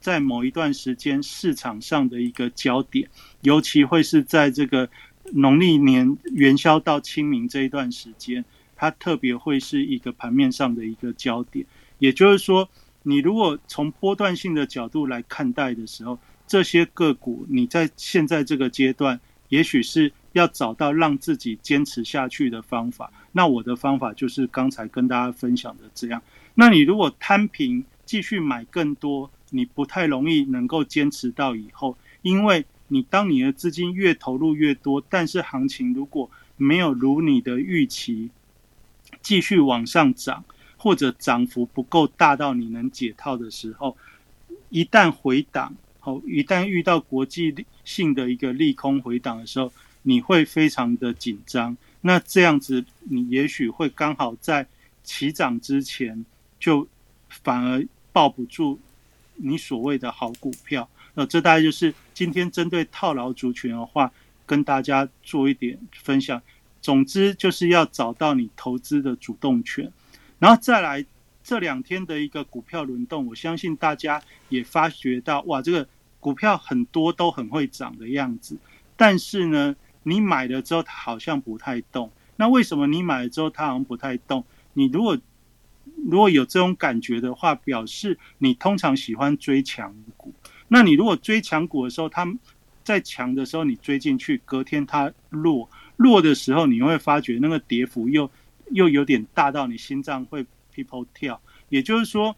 在某一段时间市场上的一个焦点，尤其会是在这个农历年元宵到清明这一段时间，它特别会是一个盘面上的一个焦点，也就是说。你如果从波段性的角度来看待的时候，这些个股你在现在这个阶段，也许是要找到让自己坚持下去的方法。那我的方法就是刚才跟大家分享的这样。那你如果摊平继续买更多，你不太容易能够坚持到以后，因为你当你的资金越投入越多，但是行情如果没有如你的预期继续往上涨。或者涨幅不够大到你能解套的时候，一旦回档，哦，一旦遇到国际性的一个利空回档的时候，你会非常的紧张。那这样子，你也许会刚好在起涨之前，就反而抱不住你所谓的好股票。那这大概就是今天针对套牢族群的话，跟大家做一点分享。总之，就是要找到你投资的主动权。然后再来这两天的一个股票轮动，我相信大家也发觉到，哇，这个股票很多都很会涨的样子。但是呢，你买了之后它好像不太动。那为什么你买了之后它好像不太动？你如果如果有这种感觉的话，表示你通常喜欢追强股。那你如果追强股的时候，它在强的时候你追进去，隔天它落落的时候，你会发觉那个跌幅又。又有点大到你心脏会 people 跳，也就是说，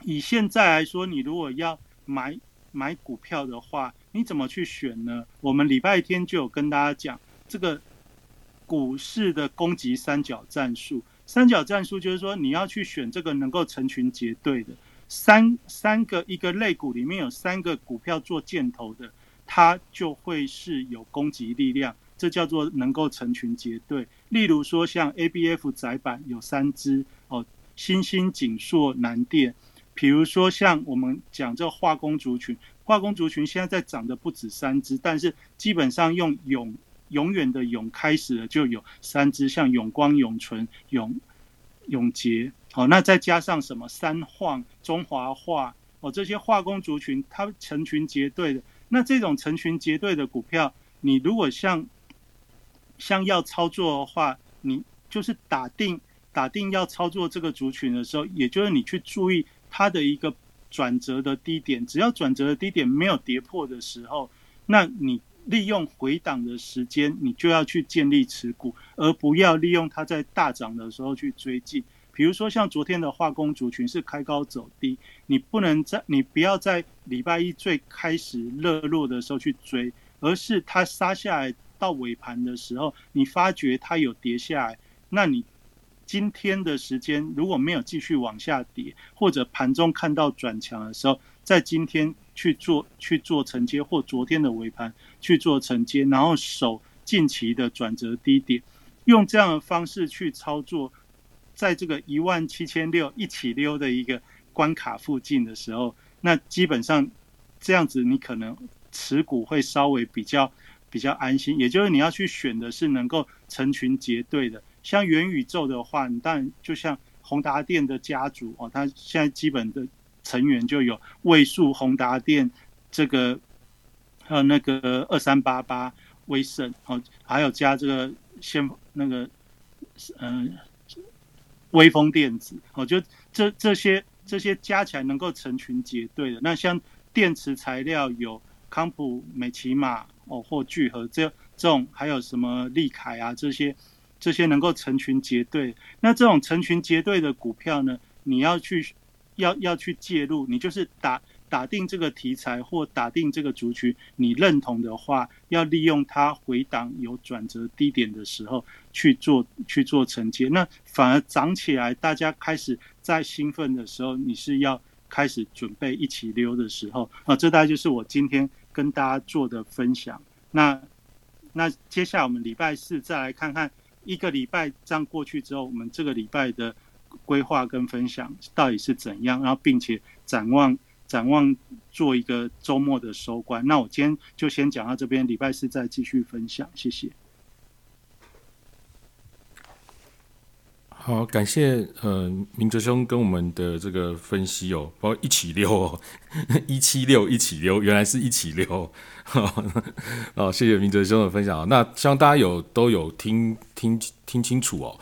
以现在来说，你如果要买买股票的话，你怎么去选呢？我们礼拜天就有跟大家讲这个股市的攻击三角战术。三角战术就是说，你要去选这个能够成群结队的三三个一个类股里面有三个股票做箭头的，它就会是有攻击力量。这叫做能够成群结队。例如说，像 A B F 窄板有三只哦，新兴、锦硕、南电。比如说，像我们讲这化工族群，化工族群现在在涨的不止三只，但是基本上用永永远的永开始的就有三只，像永光、永存、永永杰。好，那再加上什么三晃、中华化哦，这些化工族群它成群结队的。那这种成群结队的股票，你如果像像要操作的话，你就是打定打定要操作这个族群的时候，也就是你去注意它的一个转折的低点，只要转折的低点没有跌破的时候，那你利用回档的时间，你就要去建立持股，而不要利用它在大涨的时候去追进。比如说像昨天的化工族群是开高走低，你不能在你不要在礼拜一最开始热络的时候去追，而是它杀下来到尾盘的时候，你发觉它有跌下来，那你今天的时间如果没有继续往下跌，或者盘中看到转强的时候，在今天去做去做承接，或昨天的尾盘去做承接，然后守近期的转折低点，用这样的方式去操作。在这个一万七千六一起溜的一个关卡附近的时候，那基本上这样子，你可能持股会稍微比较比较安心。也就是你要去选的是能够成群结队的，像元宇宙的话，你当然就像宏达电的家族哦，它现在基本的成员就有位数宏达电这个，还有那个二三八八威盛哦，还有加这个先那个嗯。微风电子哦，就这这些这些加起来能够成群结队的。那像电池材料有康普、美奇玛哦，或聚合这这种，还有什么利凯啊这些这些能够成群结队。那这种成群结队的股票呢，你要去要要去介入，你就是打。打定这个题材或打定这个族群，你认同的话，要利用它回档有转折低点的时候去做去做承接。那反而涨起来，大家开始在兴奋的时候，你是要开始准备一起溜的时候啊。这大概就是我今天跟大家做的分享。那那接下来我们礼拜四再来看看一个礼拜这样过去之后，我们这个礼拜的规划跟分享到底是怎样，然后并且展望。展望做一个周末的收官，那我今天就先讲到这边，礼拜四再继续分享，谢谢。好，感谢呃明哲兄跟我们的这个分析哦，包括一起溜哦，一七六一起溜，原来是一起溜，哦，谢谢明哲兄的分享那希望大家有都有听听听清楚哦。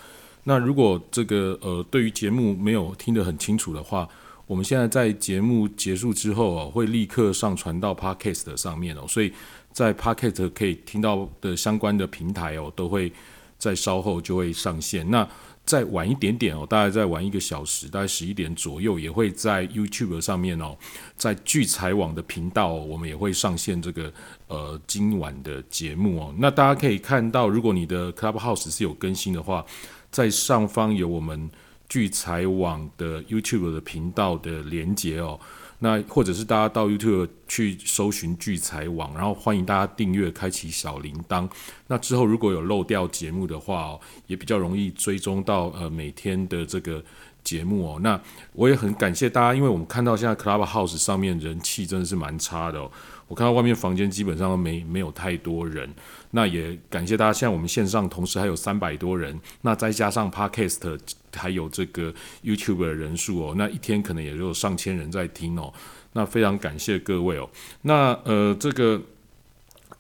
那如果这个呃对于节目没有听得很清楚的话，我们现在在节目结束之后哦，会立刻上传到 Podcast 上面哦，所以在 Podcast 可以听到的相关的平台哦，都会在稍后就会上线。那再晚一点点哦，大概再晚一个小时，大概十一点左右，也会在 YouTube 上面哦，在聚财网的频道，我们也会上线这个呃今晚的节目哦。那大家可以看到，如果你的 Clubhouse 是有更新的话，在上方有我们。聚财网的 YouTube 的频道的连接哦，那或者是大家到 YouTube 去搜寻聚财网，然后欢迎大家订阅，开启小铃铛。那之后如果有漏掉节目的话哦，也比较容易追踪到呃每天的这个节目哦。那我也很感谢大家，因为我们看到现在 Clubhouse 上面人气真的是蛮差的哦。我看到外面房间基本上都没没有太多人，那也感谢大家。现在我们线上同时还有三百多人，那再加上 Podcast 还有这个 YouTube 的人数哦，那一天可能也有上千人在听哦。那非常感谢各位哦。那呃这个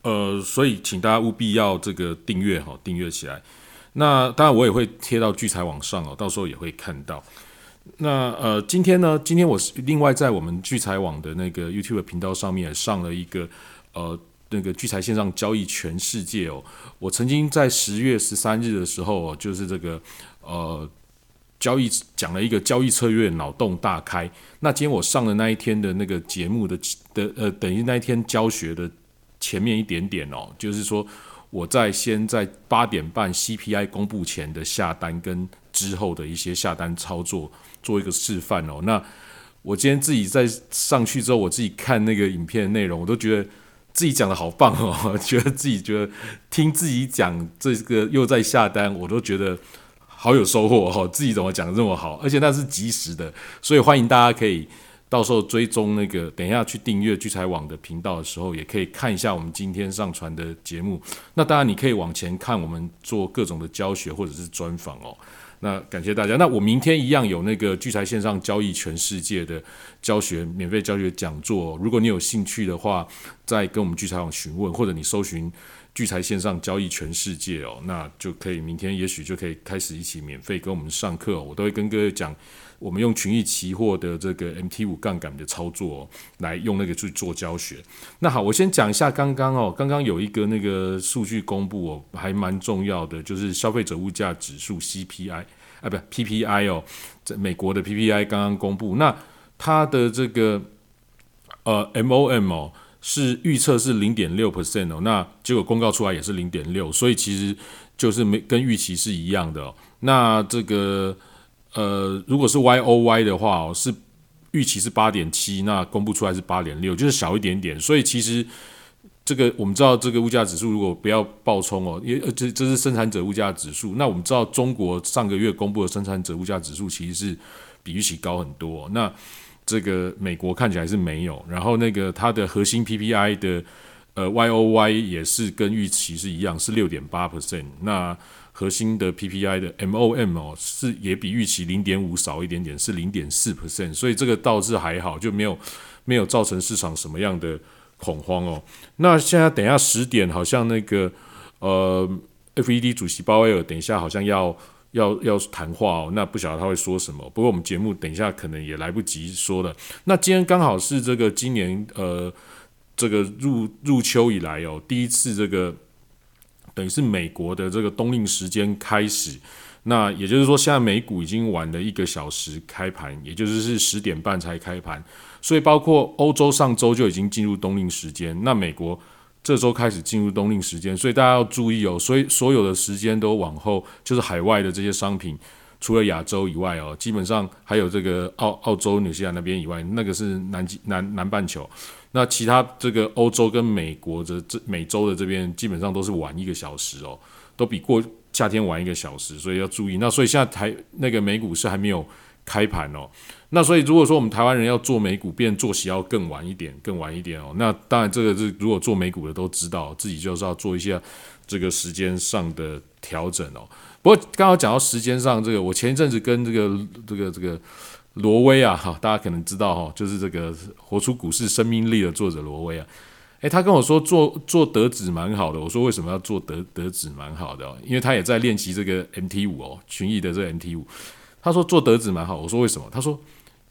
呃，所以请大家务必要这个订阅哈，订阅起来。那当然我也会贴到聚财网上哦，到时候也会看到。那呃，今天呢？今天我是另外在我们聚财网的那个 YouTube 频道上面上了一个呃那个聚财线上交易全世界哦。我曾经在十月十三日的时候，就是这个呃交易讲了一个交易策略脑洞大开。那今天我上的那一天的那个节目的的呃，等于那一天教学的前面一点点哦，就是说我在先在八点半 CPI 公布前的下单跟之后的一些下单操作。做一个示范哦。那我今天自己在上去之后，我自己看那个影片的内容，我都觉得自己讲的好棒哦，觉得自己觉得听自己讲这个又在下单，我都觉得好有收获哦。自己怎么讲的这么好，而且那是及时的，所以欢迎大家可以到时候追踪那个，等一下去订阅聚财网的频道的时候，也可以看一下我们今天上传的节目。那当然你可以往前看我们做各种的教学或者是专访哦。那感谢大家。那我明天一样有那个聚财线上交易全世界的教学免费教学讲座。如果你有兴趣的话，再跟我们聚财网询问，或者你搜寻。聚财线上交易全世界哦，那就可以明天也许就可以开始一起免费跟我们上课，我都会跟各位讲。我们用群益期货的这个 MT 五杠杆的操作来用那个去做教学。那好，我先讲一下刚刚哦，刚刚有一个那个数据公布哦，还蛮重要的，就是消费者物价指数 CPI 啊，不 PPI 哦，在美国的 PPI 刚刚公布，那它的这个呃 MOM 哦是预测是零点六 percent 哦，那结果公告出来也是零点六，所以其实就是没跟预期是一样的。那这个。呃，如果是 Y O Y 的话哦，是预期是八点七，那公布出来是八点六，就是小一点点。所以其实这个我们知道，这个物价指数如果不要爆冲哦，因为这这是生产者物价指数。那我们知道，中国上个月公布的生产者物价指数其实是比预期高很多。那这个美国看起来是没有，然后那个它的核心 P P I 的呃 Y O Y 也是跟预期是一样，是六点八 percent。那核心的 PPI 的 MOM 哦，是也比预期零点五少一点点，是零点四 percent，所以这个倒是还好，就没有没有造成市场什么样的恐慌哦。那现在等一下十点，好像那个呃 FED 主席鲍威尔等一下好像要要要谈话哦，那不晓得他会说什么。不过我们节目等一下可能也来不及说了。那今天刚好是这个今年呃这个入入秋以来哦，第一次这个。等于是美国的这个冬令时间开始，那也就是说，现在美股已经晚了一个小时开盘，也就是是十点半才开盘，所以包括欧洲上周就已经进入冬令时间，那美国这周开始进入冬令时间，所以大家要注意哦，所以所有的时间都往后，就是海外的这些商品，除了亚洲以外哦，基本上还有这个澳澳洲、纽西兰那边以外，那个是南极南南半球。那其他这个欧洲跟美国的这美洲的这边基本上都是晚一个小时哦，都比过夏天晚一个小时，所以要注意。那所以现在台那个美股是还没有开盘哦。那所以如果说我们台湾人要做美股，变作息要更晚一点，更晚一点哦。那当然这个是如果做美股的都知道，自己就是要做一下这个时间上的调整哦。不过刚好讲到时间上这个，我前一阵子跟这个这个这个。罗威啊，哈，大家可能知道哈，就是这个活出股市生命力的作者罗威啊。诶，他跟我说做做德指蛮好的。我说为什么要做德德指蛮好的哦？因为他也在练习这个 MT 五哦，群益的这个 MT 五。他说做德指蛮好。我说为什么？他说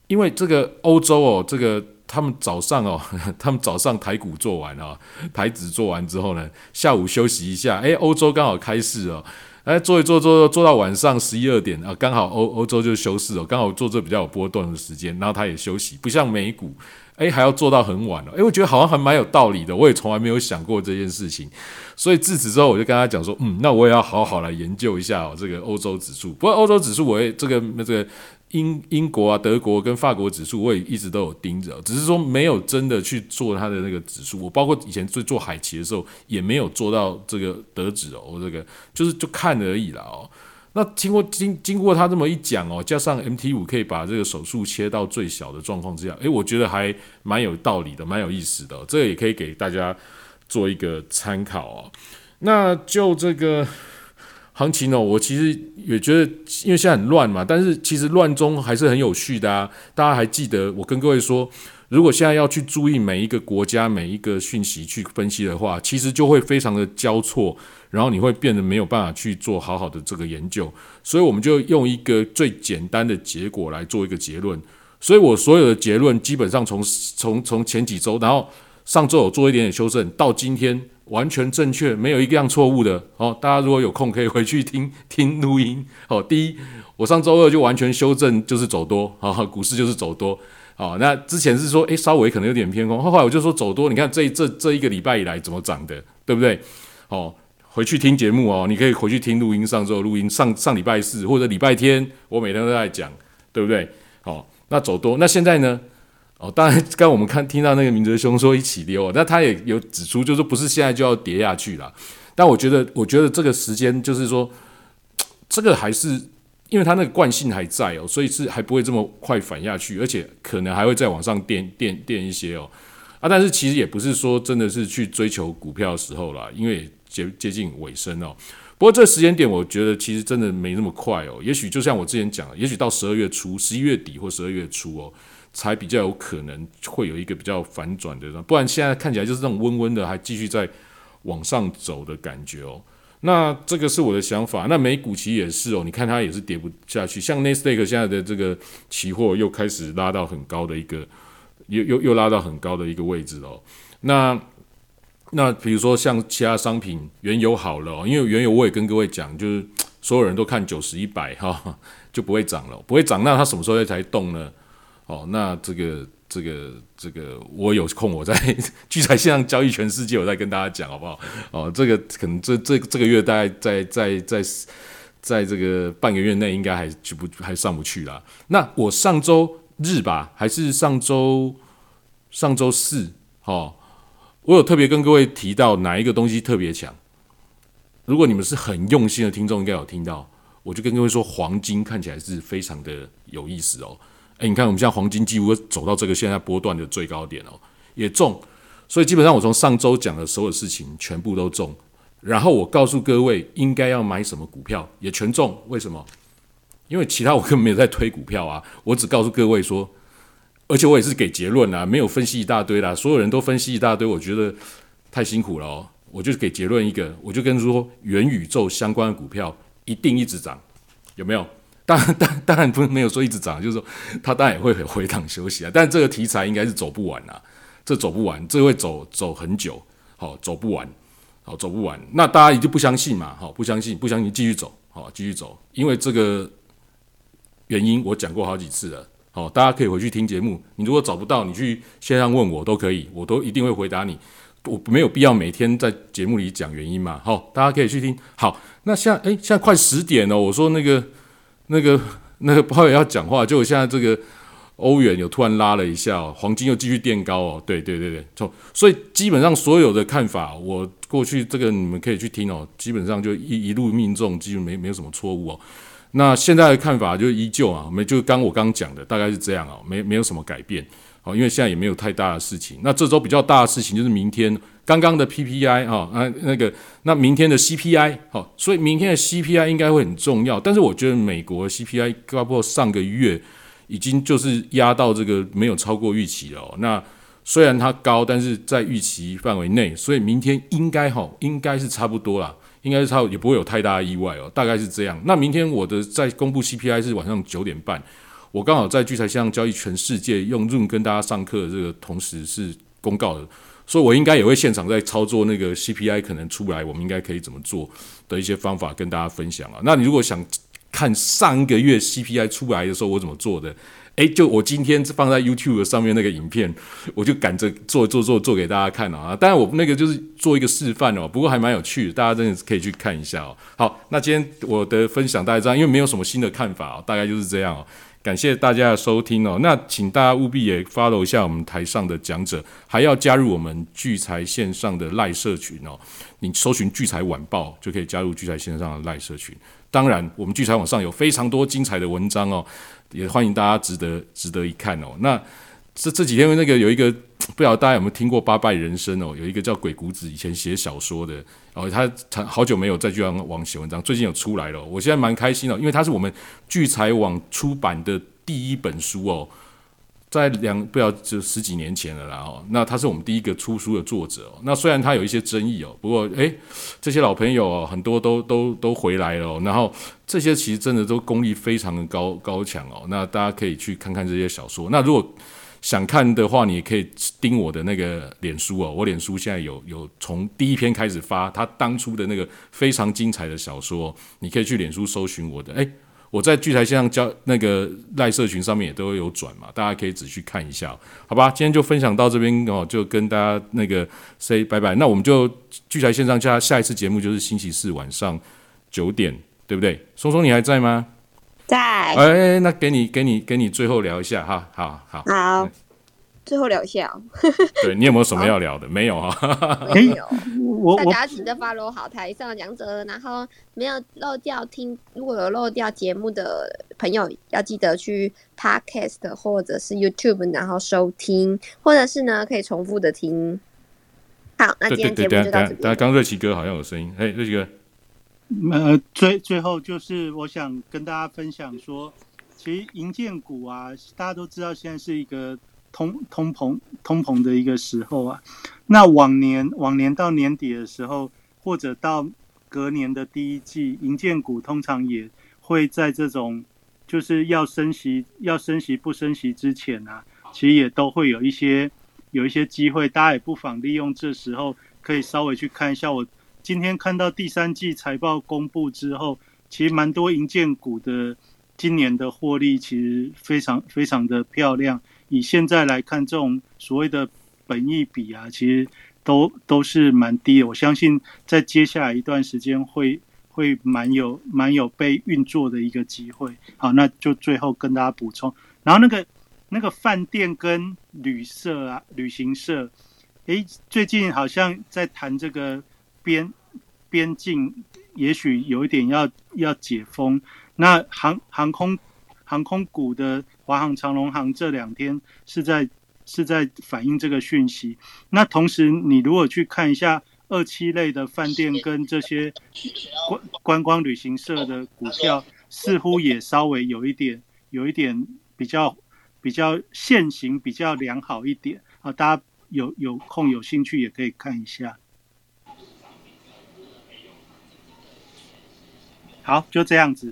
因为这个欧洲哦，这个他们早上哦，他们早上台股做完啊，台指做完之后呢，下午休息一下。诶，欧洲刚好开市哦。哎，做一做做做到晚上十一二点啊，刚好欧欧洲就休市哦，刚好做这比较有波段的时间，然后他也休息，不像美股，哎，还要做到很晚了，哎，我觉得好像还蛮有道理的，我也从来没有想过这件事情，所以自此之后，我就跟他讲说，嗯，那我也要好好来研究一下哦，这个欧洲指数，不过欧洲指数我也这个那这个。英英国啊，德国跟法国指数，我也一直都有盯着，只是说没有真的去做它的那个指数。我包括以前做做海奇的时候，也没有做到这个德指哦，这个就是就看而已啦哦。那经过经经过他这么一讲哦，加上 MT 五可以把这个手术切到最小的状况之下，诶，我觉得还蛮有道理的，蛮有意思的。这个也可以给大家做一个参考哦。那就这个。行情呢，我其实也觉得，因为现在很乱嘛，但是其实乱中还是很有序的啊。大家还记得我跟各位说，如果现在要去注意每一个国家每一个讯息去分析的话，其实就会非常的交错，然后你会变得没有办法去做好好的这个研究。所以我们就用一个最简单的结果来做一个结论。所以我所有的结论基本上从从从前几周，然后上周有做一点点修正，到今天。完全正确，没有一个样错误的哦。大家如果有空可以回去听 听录音哦。第一，我上周二就完全修正，就是走多啊，股市就是走多哦。那之前是说，诶，稍微可能有点偏空，后来我就说走多。你看这这这一个礼拜以来怎么涨的，对不对？哦，回去听节目哦，你可以回去听录音，上周录音上上礼拜四或者礼拜天，我每天都在讲，对不对？哦，那走多，那现在呢？哦，当然，刚我们看听到那个明哲兄说一起溜，那他也有指出，就是不是现在就要跌下去了。但我觉得，我觉得这个时间就是说，这个还是因为它那个惯性还在哦，所以是还不会这么快反下去，而且可能还会再往上垫垫垫一些哦。啊，但是其实也不是说真的是去追求股票的时候了，因为接接近尾声哦。不过这时间点，我觉得其实真的没那么快哦。也许就像我之前讲，也许到十二月初、十一月底或十二月初哦。才比较有可能会有一个比较反转的，不然现在看起来就是这种温温的，还继续在往上走的感觉哦。那这个是我的想法。那美股其实也是哦，你看它也是跌不下去。像 Nasdaq 现在的这个期货又开始拉到很高的一个，又又又拉到很高的一个位置哦。那那比如说像其他商品，原油好了，因为原油我也跟各位讲，就是所有人都看九十一百哈就不会涨了，不会涨，那它什么时候才动呢？哦，那这个。这个这个，我有空我在 聚财线上交易全世界，我再跟大家讲好不好？哦，这个可能这这这个月大概在在在在这个半个月内，应该还去不还上不去啦。那我上周日吧，还是上周上周四？哦，我有特别跟各位提到哪一个东西特别强？如果你们是很用心的听众，应该有听到，我就跟各位说，黄金看起来是非常的有意思哦。哎，你看，我们现在黄金几乎走到这个现在波段的最高点哦，也中，所以基本上我从上周讲的所有事情全部都中，然后我告诉各位应该要买什么股票也全中，为什么？因为其他我根本没有在推股票啊，我只告诉各位说，而且我也是给结论啊，没有分析一大堆啦，所有人都分析一大堆，我觉得太辛苦了哦，我就给结论一个，我就跟说元宇宙相关的股票一定一直涨，有没有？当然，当当然不没有说一直涨，就是说它当然也会回档休息啊。但这个题材应该是走不完啊，这走不完，这会走走很久，好走不完，好走不完。那大家已经不相信嘛，好不相信，不相信继续走，好继续走。因为这个原因我讲过好几次了，好大家可以回去听节目。你如果找不到，你去线上问我都可以，我都一定会回答你。我没有必要每天在节目里讲原因嘛，好，大家可以去听。好，那现在哎，现在快十点了，我说那个。那个 那个鲍威要讲话，就现在这个欧元有突然拉了一下，黄金又继续垫高哦。对对对对，从所以基本上所有的看法，我过去这个你们可以去听哦，基本上就一一路命中，基本没没有什么错误哦。那现在的看法就依旧啊，没就刚我刚讲的大概是这样哦，没没有什么改变。好，因为现在也没有太大的事情。那这周比较大的事情就是明天。刚刚的 PPI 哈啊那个那明天的 CPI 好，所以明天的 CPI 应该会很重要。但是我觉得美国 CPI 包括上个月已经就是压到这个没有超过预期了。那虽然它高，但是在预期范围内，所以明天应该哈应该是差不多啦，应该是差也不会有太大的意外哦，大概是这样。那明天我的在公布 CPI 是晚上九点半，我刚好在聚财上交易全世界用 Zoom 跟大家上课这个同时是公告的。所以，我应该也会现场在操作那个 CPI 可能出不来，我们应该可以怎么做的一些方法跟大家分享啊。那你如果想看上一个月 CPI 出来的时候我怎么做的，诶，就我今天放在 YouTube 上面那个影片，我就赶着做做做做给大家看啊。当然，我那个就是做一个示范哦，不过还蛮有趣的，大家真的可以去看一下哦。好，那今天我的分享大概这样，因为没有什么新的看法哦，大概就是这样哦。感谢大家的收听哦，那请大家务必也 follow 一下我们台上的讲者，还要加入我们聚财线上的赖社群哦。你搜寻聚财晚报就可以加入聚财线上的赖社群。当然，我们聚财网上有非常多精彩的文章哦，也欢迎大家值得值得一看哦。那这这几天那个有一个。不知道大家有没有听过《八拜人生》哦？有一个叫鬼谷子，以前写小说的，哦，他他好久没有再去网写文章，最近有出来了，我现在蛮开心的，因为他是我们聚财网出版的第一本书哦，在两不要就十几年前了啦哦，那他是我们第一个出书的作者哦，那虽然他有一些争议哦，不过诶，这些老朋友哦，很多都都都回来了，然后这些其实真的都功力非常的高高强哦，那大家可以去看看这些小说，那如果。想看的话，你可以盯我的那个脸书哦。我脸书现在有有从第一篇开始发，他当初的那个非常精彩的小说，你可以去脸书搜寻我的。诶，我在聚财线上教那个赖社群上面也都有转嘛，大家可以仔细看一下，好吧？今天就分享到这边哦，就跟大家那个 say 拜拜。那我们就聚财线上下下一次节目就是星期四晚上九点，对不对？松松你还在吗？在哎，那给你给你给你最后聊一下哈，好好好，最后聊一下。对你有没有什么要聊的？没有哈，没有。我大家请的发罗好台上讲者，然后没有漏掉听，如果有漏掉节目的朋友，要记得去 Podcast 或者是 YouTube，然后收听，或者是呢可以重复的听。好，那今天节目就到这边。刚瑞奇哥好像有声音，哎，瑞奇哥。呃，最最后就是我想跟大家分享说，其实银建股啊，大家都知道现在是一个通通膨通膨的一个时候啊。那往年往年到年底的时候，或者到隔年的第一季，银建股通常也会在这种就是要升息要升息不升息之前啊，其实也都会有一些有一些机会，大家也不妨利用这时候可以稍微去看一下。我今天看到第三季财报公布之后，其实蛮多银建股的今年的获利其实非常非常的漂亮。以现在来看，这种所谓的本益比啊，其实都都是蛮低的。我相信在接下来一段时间会会蛮有蛮有被运作的一个机会。好，那就最后跟大家补充，然后那个那个饭店跟旅社啊，旅行社，诶，最近好像在谈这个边边境，也许有一点要要解封。那航航空航空股的华航、长龙航这两天是在。是在反映这个讯息。那同时，你如果去看一下二期类的饭店跟这些观观光旅行社的股票，似乎也稍微有一点，有一点比较比较现行，比较良好一点啊。大家有有空有兴趣也可以看一下。好，就这样子。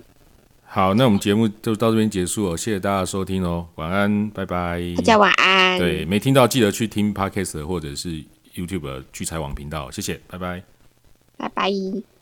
好，那我们节目就到这边结束了，谢谢大家收听哦，晚安，拜拜，大家晚安。对，没听到记得去听 Podcast 或者是 YouTube 聚财网频道，谢谢，拜拜，拜拜。